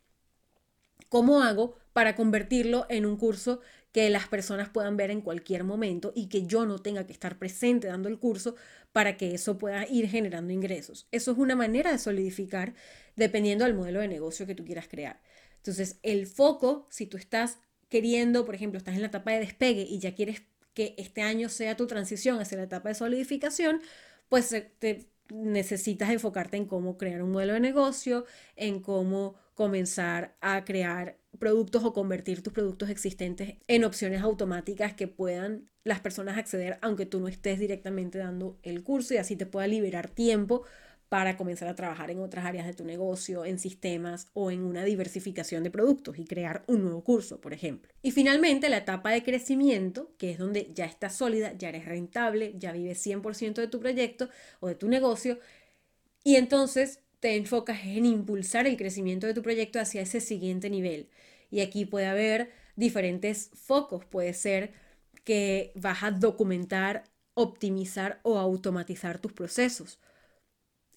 ¿cómo hago para convertirlo en un curso que las personas puedan ver en cualquier momento y que yo no tenga que estar presente dando el curso para que eso pueda ir generando ingresos. Eso es una manera de solidificar dependiendo del modelo de negocio que tú quieras crear. Entonces, el foco, si tú estás queriendo, por ejemplo, estás en la etapa de despegue y ya quieres que este año sea tu transición hacia la etapa de solidificación, pues eh, te necesitas enfocarte en cómo crear un modelo de negocio, en cómo comenzar a crear productos o convertir tus productos existentes en opciones automáticas que puedan las personas acceder aunque tú no estés directamente dando el curso y así te pueda liberar tiempo para comenzar a trabajar en otras áreas de tu negocio, en sistemas o en una diversificación de productos y crear un nuevo curso, por ejemplo. Y finalmente, la etapa de crecimiento, que es donde ya estás sólida, ya eres rentable, ya vives 100% de tu proyecto o de tu negocio y entonces te enfocas en impulsar el crecimiento de tu proyecto hacia ese siguiente nivel. Y aquí puede haber diferentes focos. Puede ser que vas a documentar, optimizar o automatizar tus procesos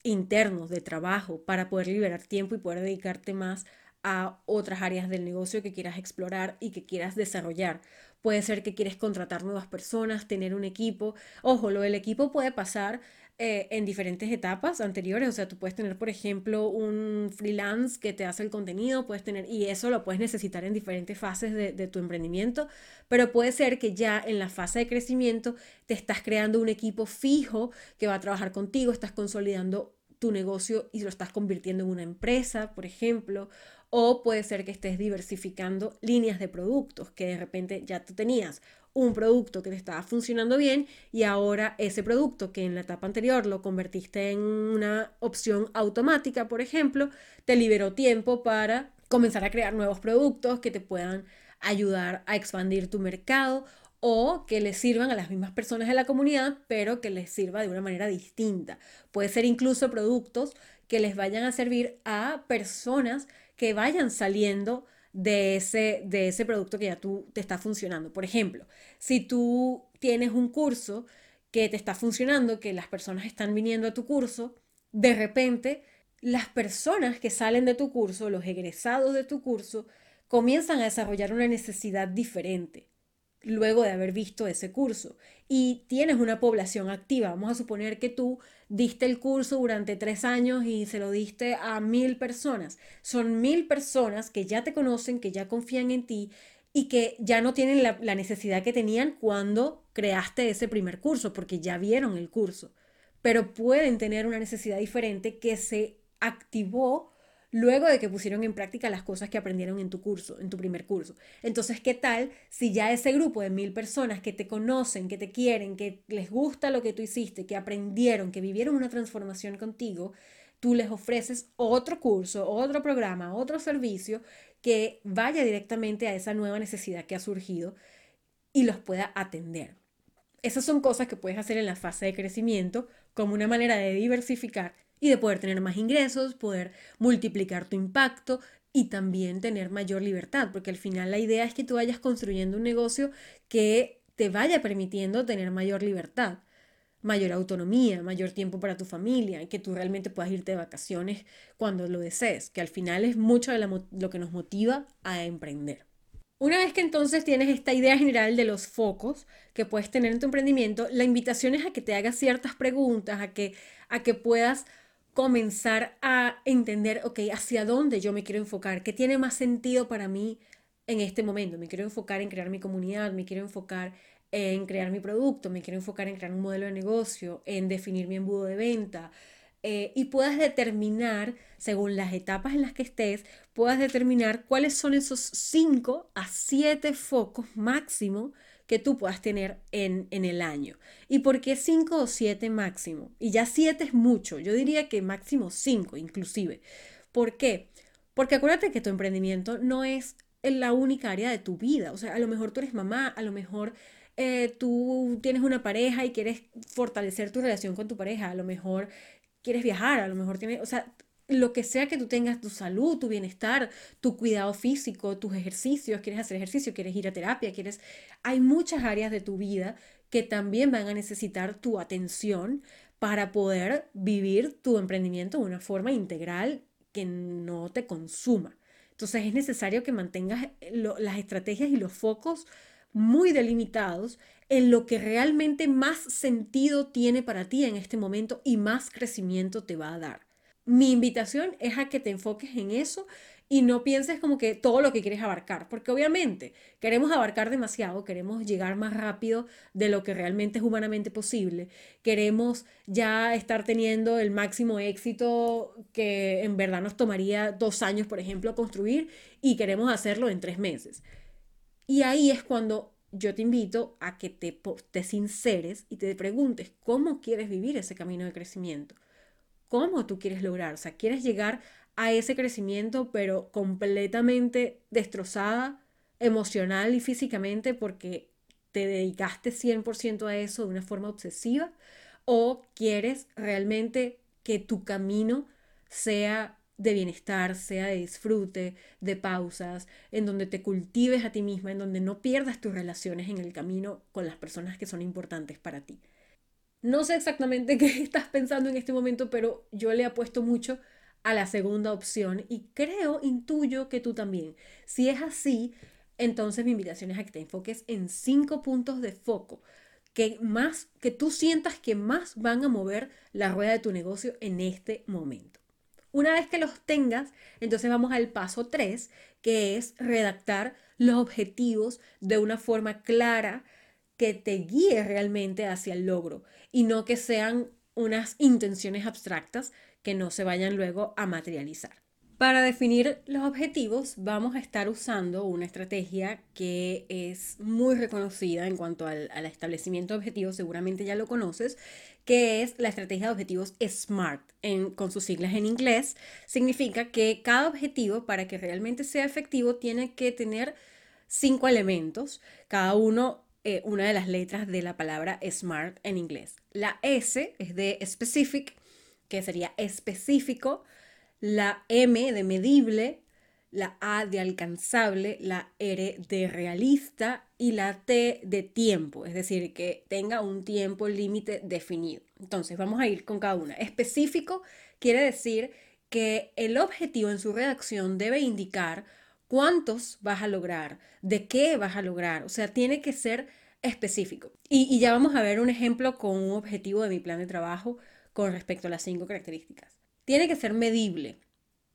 internos de trabajo para poder liberar tiempo y poder dedicarte más a otras áreas del negocio que quieras explorar y que quieras desarrollar. Puede ser que quieres contratar nuevas personas, tener un equipo. Ojo, lo del equipo puede pasar eh, en diferentes etapas anteriores. O sea, tú puedes tener, por ejemplo, un freelance que te hace el contenido, puedes tener, y eso lo puedes necesitar en diferentes fases de, de tu emprendimiento, pero puede ser que ya en la fase de crecimiento te estás creando un equipo fijo que va a trabajar contigo, estás consolidando tu negocio y lo estás convirtiendo en una empresa, por ejemplo, o puede ser que estés diversificando líneas de productos, que de repente ya tú tenías un producto que te estaba funcionando bien y ahora ese producto que en la etapa anterior lo convertiste en una opción automática, por ejemplo, te liberó tiempo para comenzar a crear nuevos productos que te puedan ayudar a expandir tu mercado o que les sirvan a las mismas personas de la comunidad, pero que les sirva de una manera distinta. Puede ser incluso productos que les vayan a servir a personas que vayan saliendo de ese, de ese producto que ya tú te está funcionando. Por ejemplo, si tú tienes un curso que te está funcionando, que las personas están viniendo a tu curso, de repente las personas que salen de tu curso, los egresados de tu curso, comienzan a desarrollar una necesidad diferente luego de haber visto ese curso. Y tienes una población activa. Vamos a suponer que tú diste el curso durante tres años y se lo diste a mil personas. Son mil personas que ya te conocen, que ya confían en ti y que ya no tienen la, necesidad que tenían cuando creaste ese primer curso, porque ya vieron el curso. Pero pueden tener una necesidad diferente que se activó luego de que pusieron en práctica las cosas que aprendieron en tu curso, en tu primer curso. Entonces, ¿qué tal si ya ese grupo de mil personas que te conocen, que te quieren, que les gusta lo que tú hiciste, que aprendieron, que vivieron una transformación contigo, tú les ofreces otro curso, otro programa, otro servicio que vaya directamente a esa nueva necesidad que ha surgido y los pueda atender. Esas son cosas que puedes hacer en la fase de crecimiento como una manera de diversificar y de poder tener más ingresos, poder multiplicar tu impacto y también tener mayor libertad, porque al final la idea es que tú vayas construyendo un negocio que te vaya permitiendo tener mayor libertad. mayor autonomía, mayor tiempo para tu familia, que tú realmente puedas irte de vacaciones cuando lo desees, que al final es mucho de lo que nos motiva a emprender. Una vez que entonces tienes esta idea general de los focos que puedes tener en tu emprendimiento, la invitación es a que te hagas ciertas preguntas, a que, a que puedas comenzar a entender, ok, hacia dónde yo me quiero enfocar, qué tiene más sentido para mí en este momento. Me quiero enfocar en crear mi comunidad, me quiero enfocar en crear mi producto, me quiero enfocar en crear un modelo de negocio, en definir mi embudo de venta, eh, y puedas determinar, según las etapas en las que estés, puedas determinar cuáles son esos 5 a 7 focos máximo que tú puedas tener en, en el año. ¿Y por qué 5 o 7 máximo? Y ya 7 es mucho, yo diría que máximo 5 inclusive. ¿Por qué? Porque acuérdate que tu emprendimiento no es la única área de tu vida. O sea, a lo mejor tú eres mamá, a lo mejor eh, tú tienes una pareja y quieres fortalecer tu relación con tu pareja, a lo mejor quieres viajar, a lo mejor tienes, o sea, lo que sea que tú tengas, tu salud, tu bienestar, tu cuidado físico, tus ejercicios, quieres hacer ejercicio, quieres ir a terapia, quieres... Hay muchas áreas de tu vida que también van a necesitar tu atención para poder vivir tu emprendimiento de una forma integral que no te consuma. Entonces es necesario que mantengas las estrategias y los focos muy delimitados en lo que realmente más sentido tiene para ti en este momento y más crecimiento te va a dar. Mi invitación es a que te enfoques en eso y no pienses como que todo lo que quieres abarcar, porque obviamente queremos abarcar demasiado, queremos llegar más rápido de lo que realmente es humanamente posible, queremos ya estar teniendo el máximo éxito que en verdad nos tomaría dos años, por ejemplo, construir y queremos hacerlo en tres meses. Y ahí es cuando yo te invito a que te, te sinceres y te preguntes cómo quieres vivir ese camino de crecimiento. ¿Cómo tú quieres lograr? O sea, ¿quieres llegar a ese crecimiento pero completamente destrozada emocional y físicamente porque te dedicaste 100% a eso de una forma obsesiva? ¿O quieres realmente que tu camino sea de bienestar, sea de disfrute, de pausas, en donde te cultives a ti misma, en donde no pierdas tus relaciones en el camino con las personas que son importantes para ti. No sé exactamente <laughs> qué estás pensando en este momento, pero yo le apuesto mucho a la segunda opción y creo, intuyo que tú también. Si es así, entonces mi invitación es a que te enfoques en cinco puntos de foco que más que tú sientas que más van a mover la rueda de tu negocio en este momento. Una vez que los tengas, entonces vamos al paso 3, que es redactar los objetivos de una forma clara que te guíe realmente hacia el logro y no que sean unas intenciones abstractas que no se vayan luego a materializar. Para definir los objetivos vamos a estar usando una estrategia que es muy reconocida en cuanto al, establecimiento de objetivos, seguramente ya lo conoces, que es la estrategia de objetivos SMART, con sus siglas en inglés. Significa que cada objetivo, para que realmente sea efectivo, tiene que tener cinco elementos, cada uno eh, una de las letras de la palabra SMART en inglés. La S es de specific, que sería específico la M de medible, la A de alcanzable, la R de realista y la T de tiempo, es decir, que tenga un tiempo límite definido. Entonces, vamos a ir con cada una. Específico quiere decir que el objetivo en su redacción debe indicar cuántos vas a lograr, de qué vas a lograr, o sea, tiene que ser específico. Y, ya vamos a ver un ejemplo con un objetivo de mi plan de trabajo con respecto a las cinco características tiene que ser medible.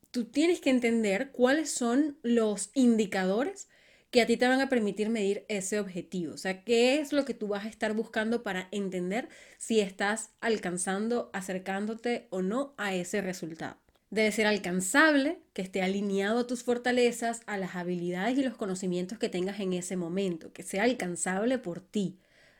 Tú tienes que entender cuáles son los indicadores que a ti te van a permitir medir ese objetivo. O sea, qué es lo que tú vas a estar buscando para entender si estás alcanzando, acercándote o no a ese resultado. Debe ser alcanzable, que esté alineado a tus fortalezas, a las habilidades y los conocimientos que tengas en ese momento, que sea alcanzable por ti.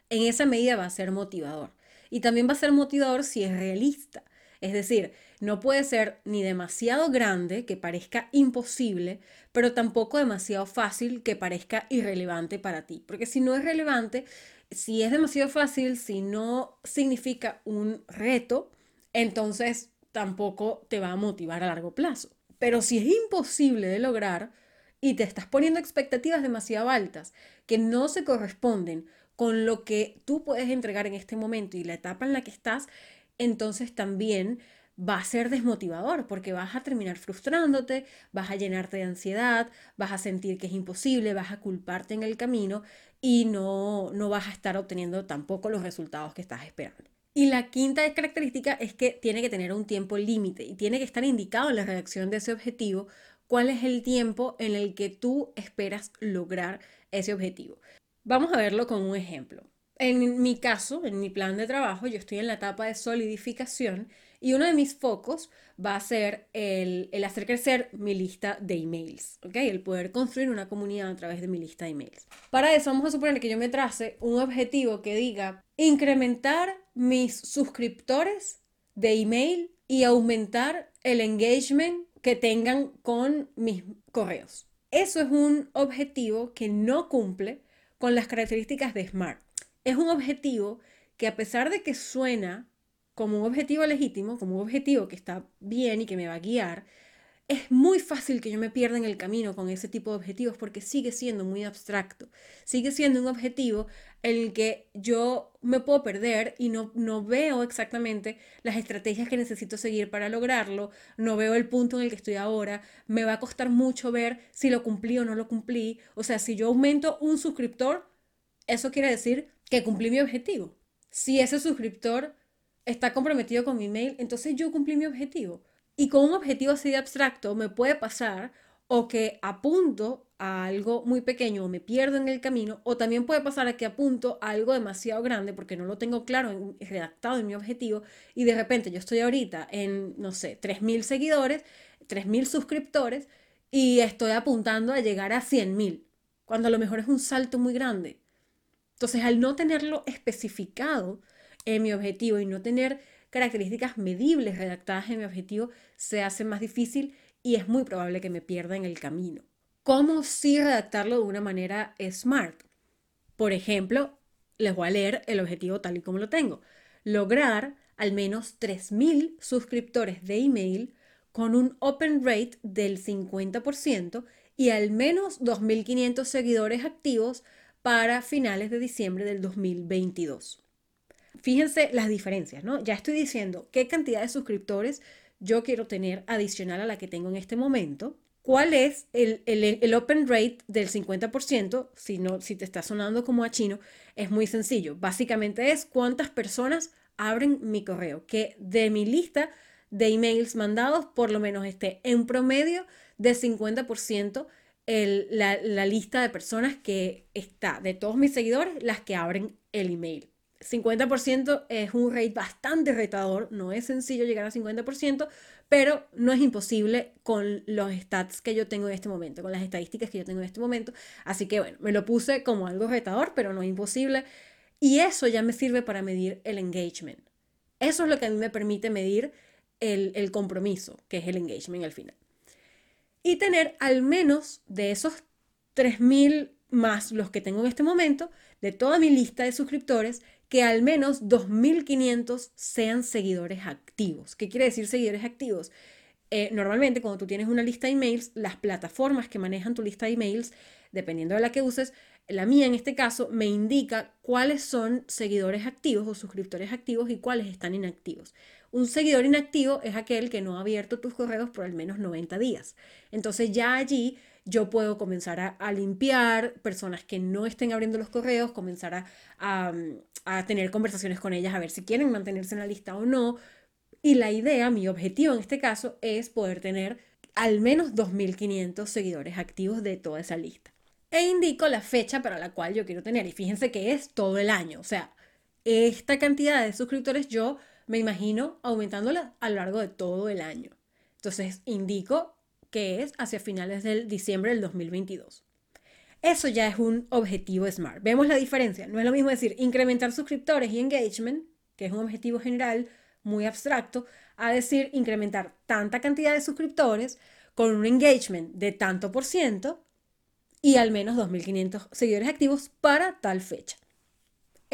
En esa medida va a ser motivador. Y también va a ser motivador si es realista. Es decir, no puede ser ni demasiado grande que parezca imposible, pero tampoco demasiado fácil que parezca irrelevante para ti. Porque si no es relevante, si es demasiado fácil, si no significa un reto, entonces tampoco te va a motivar a largo plazo. Pero si es imposible de lograr, y te estás poniendo expectativas demasiado altas que no se corresponden con lo que tú puedes entregar en este momento y la etapa en la que estás, entonces también va a ser desmotivador porque vas a terminar frustrándote, vas a llenarte de ansiedad, vas a sentir que es imposible, vas a culparte en el camino y no, no vas a estar obteniendo tampoco los resultados que estás esperando. Y la quinta característica es que tiene que tener un tiempo límite y tiene que estar indicado en la redacción de ese objetivo cuál es el tiempo en el que tú esperas lograr ese objetivo. Vamos a verlo con un ejemplo. En mi caso, en mi plan de trabajo, yo estoy en la etapa de solidificación y uno de mis focos va a ser el, hacer crecer mi lista de emails, ¿ok? El poder construir una comunidad a través de mi lista de emails. Para eso vamos a suponer que yo me trace un objetivo que diga incrementar mis suscriptores de email y aumentar el engagement que tengan con mis correos. Eso es un objetivo que no cumple con las características de SMART. Es un objetivo que a pesar de que suena como un objetivo legítimo, como un objetivo que está bien y que me va a guiar, es muy fácil que yo me pierda en el camino con ese tipo de objetivos porque sigue siendo muy abstracto. Sigue siendo un objetivo en el que yo me puedo perder y no, no veo exactamente las estrategias que necesito seguir para lograrlo, no veo el punto en el que estoy ahora, me va a costar mucho ver si lo cumplí o no lo cumplí. O sea, si yo aumento un suscriptor, eso quiere decir que cumplí mi objetivo. Si ese suscriptor está comprometido con mi mail, entonces yo cumplí mi objetivo. Y con un objetivo así de abstracto me puede pasar o que apunto a algo muy pequeño o me pierdo en el camino, o también puede pasar a que apunto a algo demasiado grande porque no lo tengo claro redactado en mi objetivo y de repente yo estoy ahorita en, no sé, 3.000 seguidores, 3.000 suscriptores y estoy apuntando a llegar a 100.000, cuando a lo mejor es un salto muy grande. Entonces, al no tenerlo especificado en mi objetivo y no tener características medibles redactadas en mi objetivo, se hace más difícil y es muy probable que me pierda en el camino. ¿Cómo sí redactarlo de una manera smart? Por ejemplo, les voy a leer el objetivo tal y como lo tengo. Lograr al menos 3.000 suscriptores de email con un open rate del 50% y al menos 2.500 seguidores activos para finales de diciembre del 2022. Fíjense las diferencias, ¿no? Ya estoy diciendo qué cantidad de suscriptores yo quiero tener adicional a la que tengo en este momento. ¿Cuál es el, open rate del 50%? Si, no, si te está sonando como a chino, es muy sencillo. Básicamente es cuántas personas abren mi correo. Que de mi lista de emails mandados, por lo menos esté en promedio de 50% la, la lista de personas que está, de todos mis seguidores, las que abren el email. 50% es un rate bastante retador, no es sencillo llegar a 50%, pero no es imposible con los stats que yo tengo en este momento, con las estadísticas que yo tengo en este momento. Así que bueno, me lo puse como algo retador, pero no es imposible. Y eso ya me sirve para medir el engagement. Eso es lo que a mí me permite medir el, compromiso, que es el engagement al final. Y tener al menos de esos 3.000 más los que tengo en este momento, de toda mi lista de suscriptores, que al menos 2.500 sean seguidores activos. ¿Qué quiere decir seguidores activos? Eh, normalmente cuando tú tienes una lista de emails, las plataformas que manejan tu lista de emails, dependiendo de la que uses, la mía en este caso me indica cuáles son seguidores activos o suscriptores activos y cuáles están inactivos. Un seguidor inactivo es aquel que no ha abierto tus correos por al menos 90 días. Entonces ya allí yo puedo comenzar a, limpiar personas que no estén abriendo los correos, comenzar a, a, tener conversaciones con ellas, a ver si quieren mantenerse en la lista o no. Y la idea, mi objetivo en este caso, es poder tener al menos 2.500 seguidores activos de toda esa lista. E indico la fecha para la cual yo quiero tener. Y fíjense que es todo el año. O sea, esta cantidad de suscriptores yo me imagino aumentándola a lo largo de todo el año. Entonces indico que es hacia finales del diciembre del 2022. Eso ya es un objetivo SMART. Vemos la diferencia. No es lo mismo decir incrementar suscriptores y engagement, que es un objetivo general muy abstracto, a decir incrementar tanta cantidad de suscriptores con un engagement de tanto por ciento y al menos 2.500 seguidores activos para tal fecha.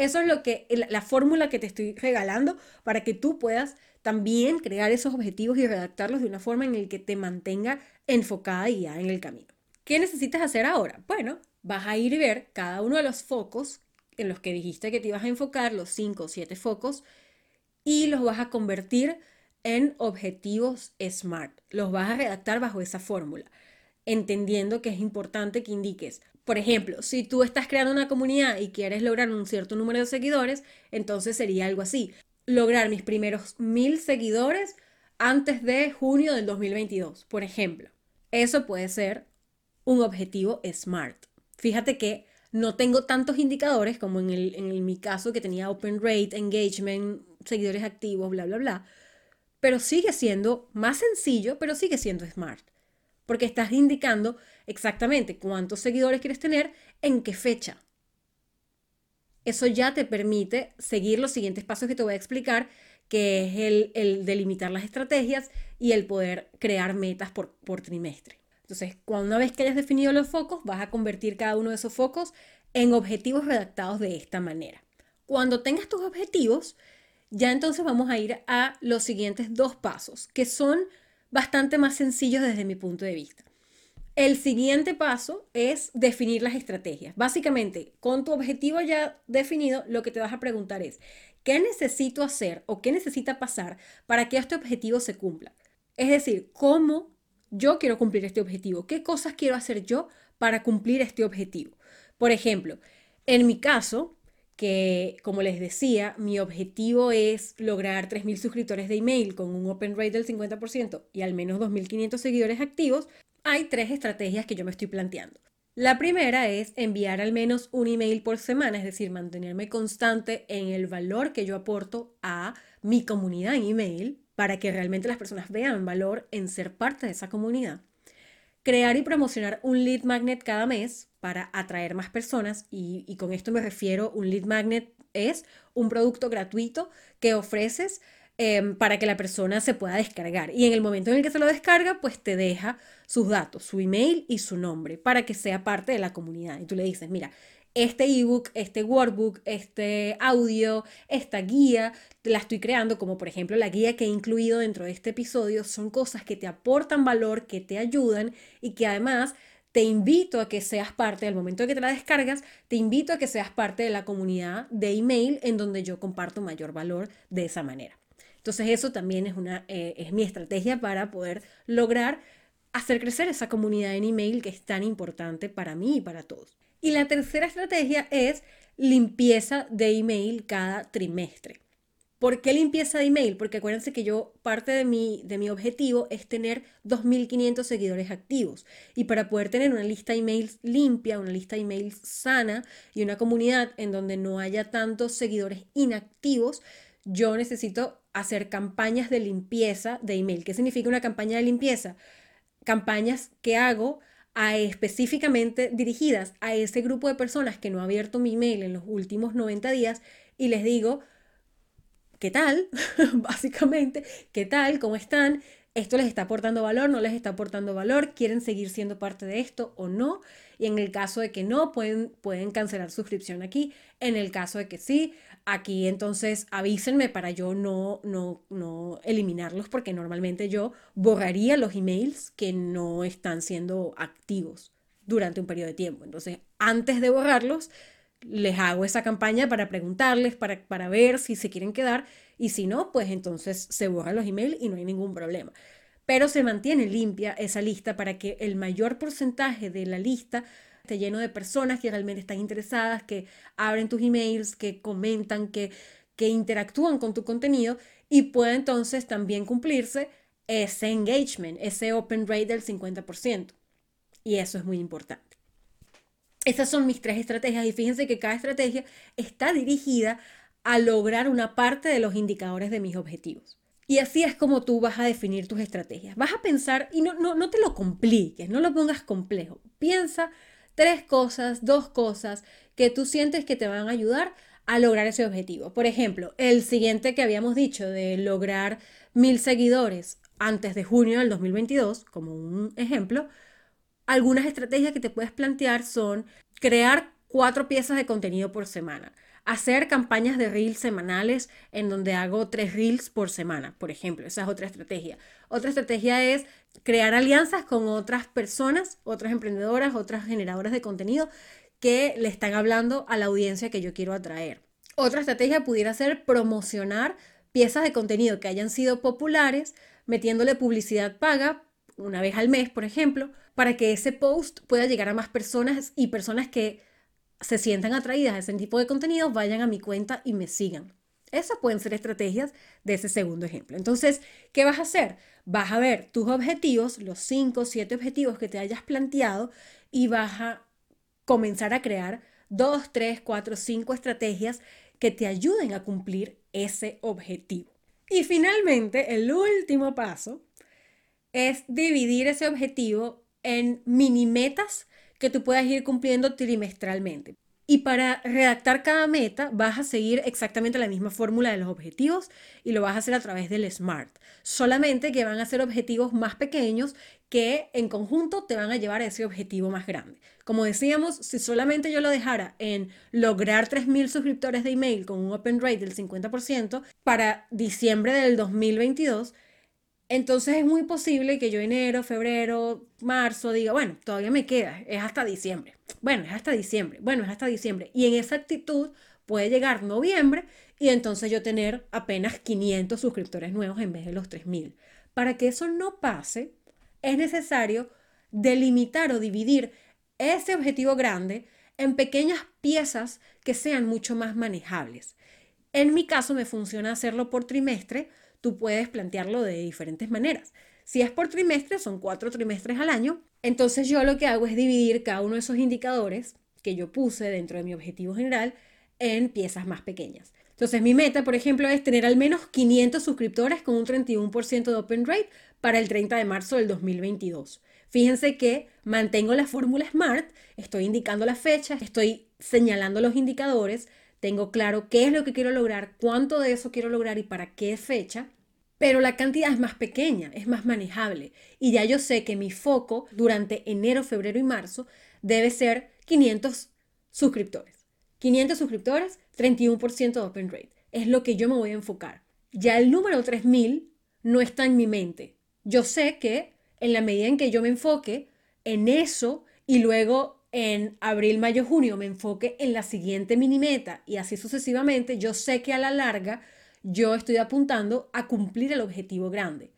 Eso es lo que la fórmula que te estoy regalando para que tú puedas también crear esos objetivos y redactarlos de una forma en la que te mantenga enfocada y ya en el camino. ¿Qué necesitas hacer ahora? Bueno, vas a ir y ver cada uno de los focos en los que dijiste que te ibas a enfocar, los 5 o 7 focos, y los vas a convertir en objetivos SMART. Los vas a redactar bajo esa fórmula, entendiendo que es importante que indiques. Por ejemplo, si tú estás creando una comunidad y quieres lograr un cierto número de seguidores, entonces sería algo así. Lograr mis primeros mil seguidores antes de junio del 2022, por ejemplo. Eso puede ser un objetivo SMART. Fíjate que no tengo tantos indicadores como en, el, en mi caso que tenía Open Rate, Engagement, seguidores activos, bla, bla, bla pero sigue siendo más sencillo, pero sigue siendo smart. Porque estás indicando exactamente cuántos seguidores quieres tener, en qué fecha. Eso ya te permite seguir los siguientes pasos que te voy a explicar, que es el, el delimitar las estrategias y el poder crear metas por, por trimestre. Entonces, una vez que hayas definido los focos, vas a convertir cada uno de esos focos en objetivos redactados de esta manera. Cuando tengas tus objetivos, ya entonces vamos a ir a los siguientes dos pasos, que son bastante más sencillos desde mi punto de vista. El siguiente paso es definir las estrategias. Básicamente, con tu objetivo ya definido, lo que te vas a preguntar es, ¿qué necesito hacer o qué necesita pasar para que este objetivo se cumpla? Es decir, ¿cómo yo quiero cumplir este objetivo? ¿Qué cosas quiero hacer yo para cumplir este objetivo? Por ejemplo, en mi caso, que, como les decía, mi objetivo es lograr 3.000 suscriptores de email con un open rate del 50% y al menos 2.500 seguidores activos, hay tres estrategias que yo me estoy planteando. La primera es enviar al menos un email por semana, es decir, mantenerme constante en el valor que yo aporto a mi comunidad en email para que realmente las personas vean valor en ser parte de esa comunidad. Crear y promocionar un lead magnet cada mes para atraer más personas y, con esto me refiero, un lead magnet es un producto gratuito que ofreces em, para que la persona se pueda descargar. Y en el momento en el que se lo descarga, pues te deja sus datos, su email y su nombre, para que sea parte de la comunidad. Y tú le dices, mira, este ebook, este workbook, este audio, esta guía, la estoy creando, como por ejemplo la guía que he incluido dentro de este episodio, son cosas que te aportan valor, que te ayudan y que además te invito a que seas parte, al momento que te la descargas, te invito a que seas parte de la comunidad de email en donde yo comparto mayor valor de esa manera. Entonces eso también es, una, eh, es mi estrategia para poder lograr hacer crecer esa comunidad en email que es tan importante para mí y para todos. Y la tercera estrategia es limpieza de email cada trimestre. ¿Por qué limpieza de email? Porque acuérdense que yo, parte de mi, de mi objetivo es tener 2.500 seguidores activos. Y para poder tener una lista de emails limpia, una lista de emails sana y una comunidad en donde no haya tantos seguidores inactivos, yo necesito hacer campañas de limpieza de email. ¿Qué significa una campaña de limpieza? Campañas que hago a, específicamente dirigidas a ese grupo de personas que no ha abierto mi email en los últimos 90 días y les digo, ¿qué tal? <laughs> Básicamente, ¿qué tal? ¿Cómo están? ¿Esto les está aportando valor? ¿No les está aportando valor? ¿Quieren seguir siendo parte de esto o no? Y en el caso de que no, pueden, pueden cancelar suscripción aquí. En el caso de que sí, aquí entonces avísenme para yo no, no, no eliminarlos porque normalmente yo borraría los emails que no están siendo activos durante un periodo de tiempo. Entonces, antes de borrarlos, les hago esa campaña para preguntarles, para, para ver si se quieren quedar y si no, pues entonces se borran los emails y no hay ningún problema. Pero se mantiene limpia esa lista para que el mayor porcentaje de la lista lleno de personas que realmente están interesadas, que abren tus emails, que comentan, que, que interactúan con tu contenido y pueda entonces también cumplirse ese engagement, ese open rate del 50%. Y eso es muy importante. Esas son mis tres estrategias y fíjense que cada estrategia está dirigida a lograr una parte de los indicadores de mis objetivos. Y así es como tú vas a definir tus estrategias. Vas a pensar, y no, no, no te lo compliques, no lo pongas complejo. Piensa tres cosas, dos cosas que tú sientes que te van a ayudar a lograr ese objetivo. Por ejemplo, el siguiente que habíamos dicho de lograr mil seguidores antes de junio del 2022, como un ejemplo, algunas estrategias que te puedes plantear son crear cuatro piezas de contenido por semana. Hacer campañas de reels semanales en donde hago tres reels por semana, por ejemplo. Esa es otra estrategia. Otra estrategia es crear alianzas con otras personas, otras emprendedoras, otras generadoras de contenido que le están hablando a la audiencia que yo quiero atraer. Otra estrategia pudiera ser promocionar piezas de contenido que hayan sido populares, metiéndole publicidad paga una vez al mes, por ejemplo, para que ese post pueda llegar a más personas y personas que se sientan atraídas a ese tipo de contenido vayan a mi cuenta y me sigan. Esas pueden ser estrategias de ese segundo ejemplo. Entonces, ¿qué vas a hacer? Vas a ver tus objetivos, los 5 o 7 objetivos que te hayas planteado y vas a comenzar a crear 2, 3, 4, 5 estrategias que te ayuden a cumplir ese objetivo. Y finalmente, el último paso es dividir ese objetivo en mini metas que tú puedas ir cumpliendo trimestralmente. Y para redactar cada meta vas a seguir exactamente la misma fórmula de los objetivos y lo vas a hacer a través del SMART. Solamente que van a ser objetivos más pequeños que en conjunto te van a llevar a ese objetivo más grande. Como decíamos, si solamente yo lo dejara en lograr 3.000 suscriptores de email con un open rate del 50% para diciembre del 2022, entonces es muy posible que yo enero, febrero, marzo diga, bueno, todavía me queda, es hasta diciembre. Bueno, es hasta diciembre. Bueno, es hasta diciembre. Y en esa actitud puede llegar noviembre y entonces yo tener apenas 500 suscriptores nuevos en vez de los 3000. Para que eso no pase, es necesario delimitar o dividir ese objetivo grande en pequeñas piezas que sean mucho más manejables. En mi caso me funciona hacerlo por trimestre tú puedes plantearlo de diferentes maneras. Si es por trimestre, son cuatro trimestres al año, entonces yo lo que hago es dividir cada uno de esos indicadores que yo puse dentro de mi objetivo general en piezas más pequeñas. Entonces mi meta, por ejemplo, es tener al menos 500 suscriptores con un 31% de open rate para el 30 de marzo del 2022. Fíjense que mantengo la fórmula SMART, estoy indicando la fecha, estoy señalando los indicadores, tengo claro qué es lo que quiero lograr, cuánto de eso quiero lograr y para qué fecha, pero la cantidad es más pequeña, es más manejable y ya yo sé que mi foco durante enero, febrero y marzo debe ser 500 suscriptores. 500 suscriptores, 31% de open rate. Es lo que yo me voy a enfocar. Ya el número 3000 no está en mi mente. Yo sé que en la medida en que yo me enfoque en eso y luego en abril, mayo, junio me enfoque en la siguiente mini meta y así sucesivamente, yo sé que a la larga yo estoy apuntando a cumplir el objetivo grande.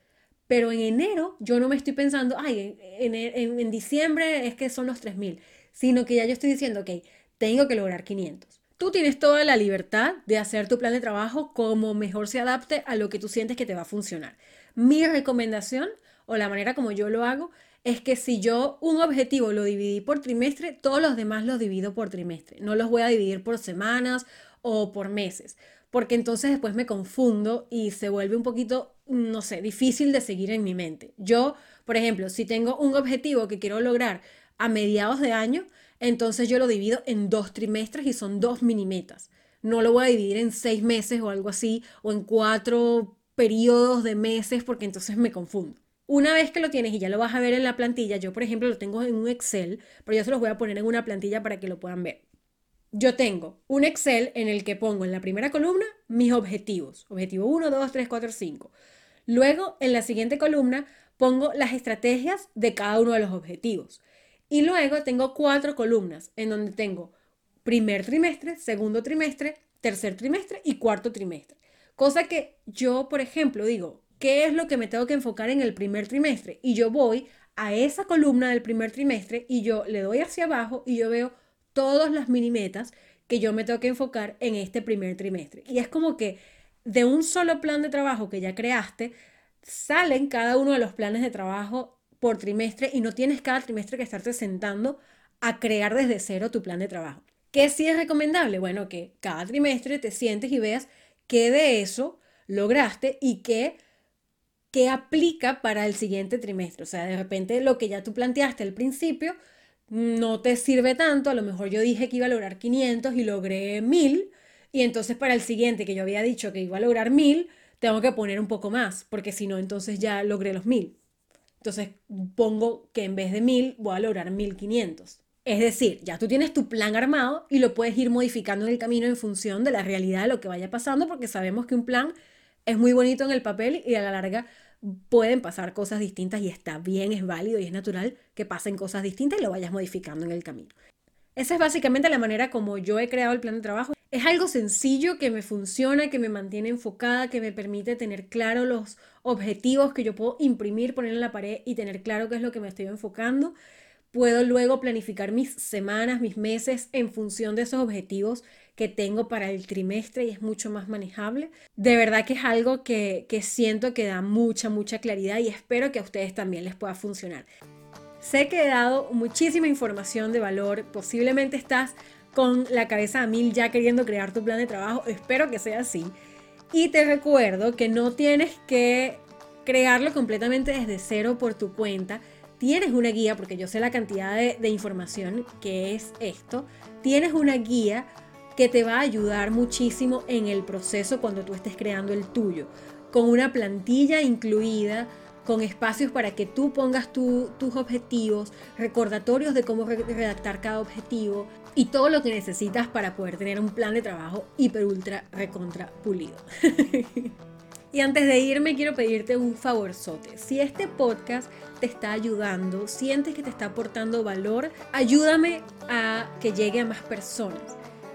Pero en enero yo no me estoy pensando, ay, en, en, diciembre es que son los 3.000, sino que ya yo estoy diciendo, ok, tengo que lograr 500. Tú tienes toda la libertad de hacer tu plan de trabajo como mejor se adapte a lo que tú sientes que te va a funcionar. Mi recomendación o la manera como yo lo hago es que si yo un objetivo lo dividí por trimestre, todos los demás los divido por trimestre. No los voy a dividir por semanas o por meses, porque entonces después me confundo y se vuelve un poquito, no sé, difícil de seguir en mi mente. Yo, por ejemplo, si tengo un objetivo que quiero lograr a mediados de año, entonces yo lo divido en dos trimestres y son dos mini metas. No lo voy a dividir en seis meses o algo así, o en cuatro periodos de meses, porque entonces me confundo. Una vez que lo tienes y ya lo vas a ver en la plantilla, yo por ejemplo lo tengo en un Excel, pero yo se los voy a poner en una plantilla para que lo puedan ver. Yo tengo un Excel en el que pongo en la primera columna mis objetivos. Objetivo 1, 2, 3, 4, 5. Luego, en la siguiente columna, pongo las estrategias de cada uno de los objetivos. Y luego tengo cuatro columnas en donde tengo primer trimestre, segundo trimestre, tercer trimestre y cuarto trimestre. Cosa que yo, por ejemplo, digo, qué es lo que me tengo que enfocar en el primer trimestre. Y yo voy a esa columna del primer trimestre y yo le doy hacia abajo y yo veo todas las mini metas que yo me tengo que enfocar en este primer trimestre. Y es como que de un solo plan de trabajo que ya creaste, salen cada uno de los planes de trabajo por trimestre y no tienes cada trimestre que estarte sentando a crear desde cero tu plan de trabajo. ¿Qué sí es recomendable? Bueno, que cada trimestre te sientes y veas qué de eso lograste y qué qué aplica para el siguiente trimestre. O sea, de repente lo que ya tú planteaste al principio no te sirve tanto. A lo mejor yo dije que iba a lograr 500 y logré 1000. Y entonces para el siguiente que yo había dicho que iba a lograr 1000, tengo que poner un poco más, porque si no, entonces ya logré los 1000. Entonces pongo que en vez de 1000 voy a lograr 1500. Es decir, ya tú tienes tu plan armado y lo puedes ir modificando en el camino en función de la realidad de lo que vaya pasando, porque sabemos que un plan es muy bonito en el papel y a la larga pueden pasar cosas distintas y está bien, es válido y es natural que pasen cosas distintas y lo vayas modificando en el camino. Esa es básicamente la manera como yo he creado el plan de trabajo. Es algo sencillo que me funciona, que me mantiene enfocada, que me permite tener claro los objetivos que yo puedo imprimir, poner en la pared y tener claro qué es lo que me estoy enfocando. Puedo luego planificar mis semanas, mis meses en función de esos objetivos que tengo para el trimestre y es mucho más manejable. De verdad que es algo que, que siento que da mucha, mucha claridad y espero que a ustedes también les pueda funcionar. Sé que he dado muchísima información de valor, posiblemente estás con la cabeza a mil ya queriendo crear tu plan de trabajo, espero que sea así. Y te recuerdo que no tienes que crearlo completamente desde cero por tu cuenta. Tienes una guía, porque yo sé la cantidad de, de información que es esto. Tienes una guía que te va a ayudar muchísimo en el proceso cuando tú estés creando el tuyo, con una plantilla incluida con espacios para que tú pongas tus objetivos, recordatorios de cómo redactar cada objetivo y todo lo que necesitas para poder tener un plan de trabajo hiper ultra recontra pulido. <laughs> y antes de irme quiero pedirte un favorzote. Si este podcast te está ayudando, sientes que te está aportando valor, ayúdame a que llegue a más personas.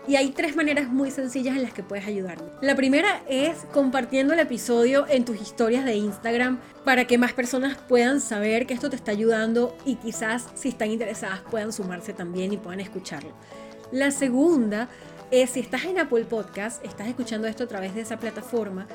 Y hay tres maneras muy sencillas en las que puedes ayudarme. La primera es compartiendo el episodio en tus historias de Instagram para que más personas puedan saber que esto te está ayudando y quizás si están interesadas puedan sumarse también y puedan escucharlo. La segunda es si estás en Apple Podcast, estás escuchando esto a través de esa plataforma,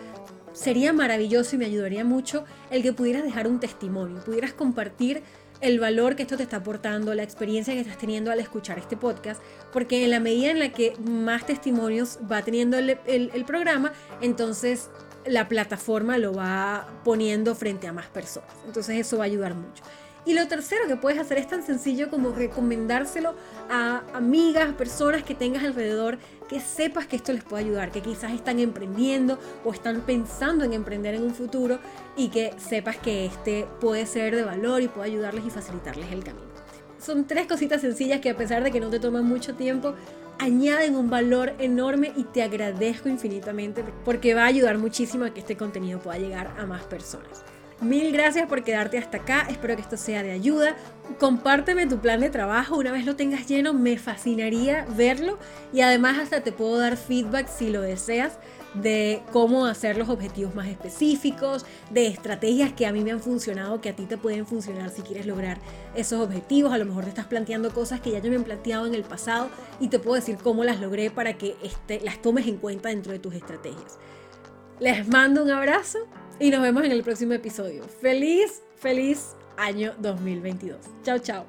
sería maravilloso y me ayudaría mucho el que pudieras dejar un testimonio, pudieras compartir el valor que esto te está aportando, la experiencia que estás teniendo al escuchar este podcast, porque en la medida en la que más testimonios va teniendo el, el programa, entonces la plataforma lo va poniendo frente a más personas. Entonces eso va a ayudar mucho. Y lo tercero que puedes hacer es tan sencillo como recomendárselo a amigas, personas que tengas alrededor, que sepas que esto les puede ayudar, que quizás están emprendiendo o están pensando en emprender en un futuro y que sepas que este puede ser de valor y puede ayudarles y facilitarles el camino. Son tres cositas sencillas que a pesar de que no te toman mucho tiempo, añaden un valor enorme y te agradezco infinitamente porque va a ayudar muchísimo a que este contenido pueda llegar a más personas. Mil gracias por quedarte hasta acá, espero que esto sea de ayuda. Compárteme tu plan de trabajo, una vez lo tengas lleno, me fascinaría verlo y además hasta te puedo dar feedback si lo deseas de cómo hacer los objetivos más específicos, de estrategias que a mí me han funcionado, que a ti te pueden funcionar si quieres lograr esos objetivos. A lo mejor te estás planteando cosas que ya yo me he planteado en el pasado y te puedo decir cómo las logré para que este, las tomes en cuenta dentro de tus estrategias. Les mando un abrazo y nos vemos en el próximo episodio. Feliz, feliz año 2022. Chao, chao.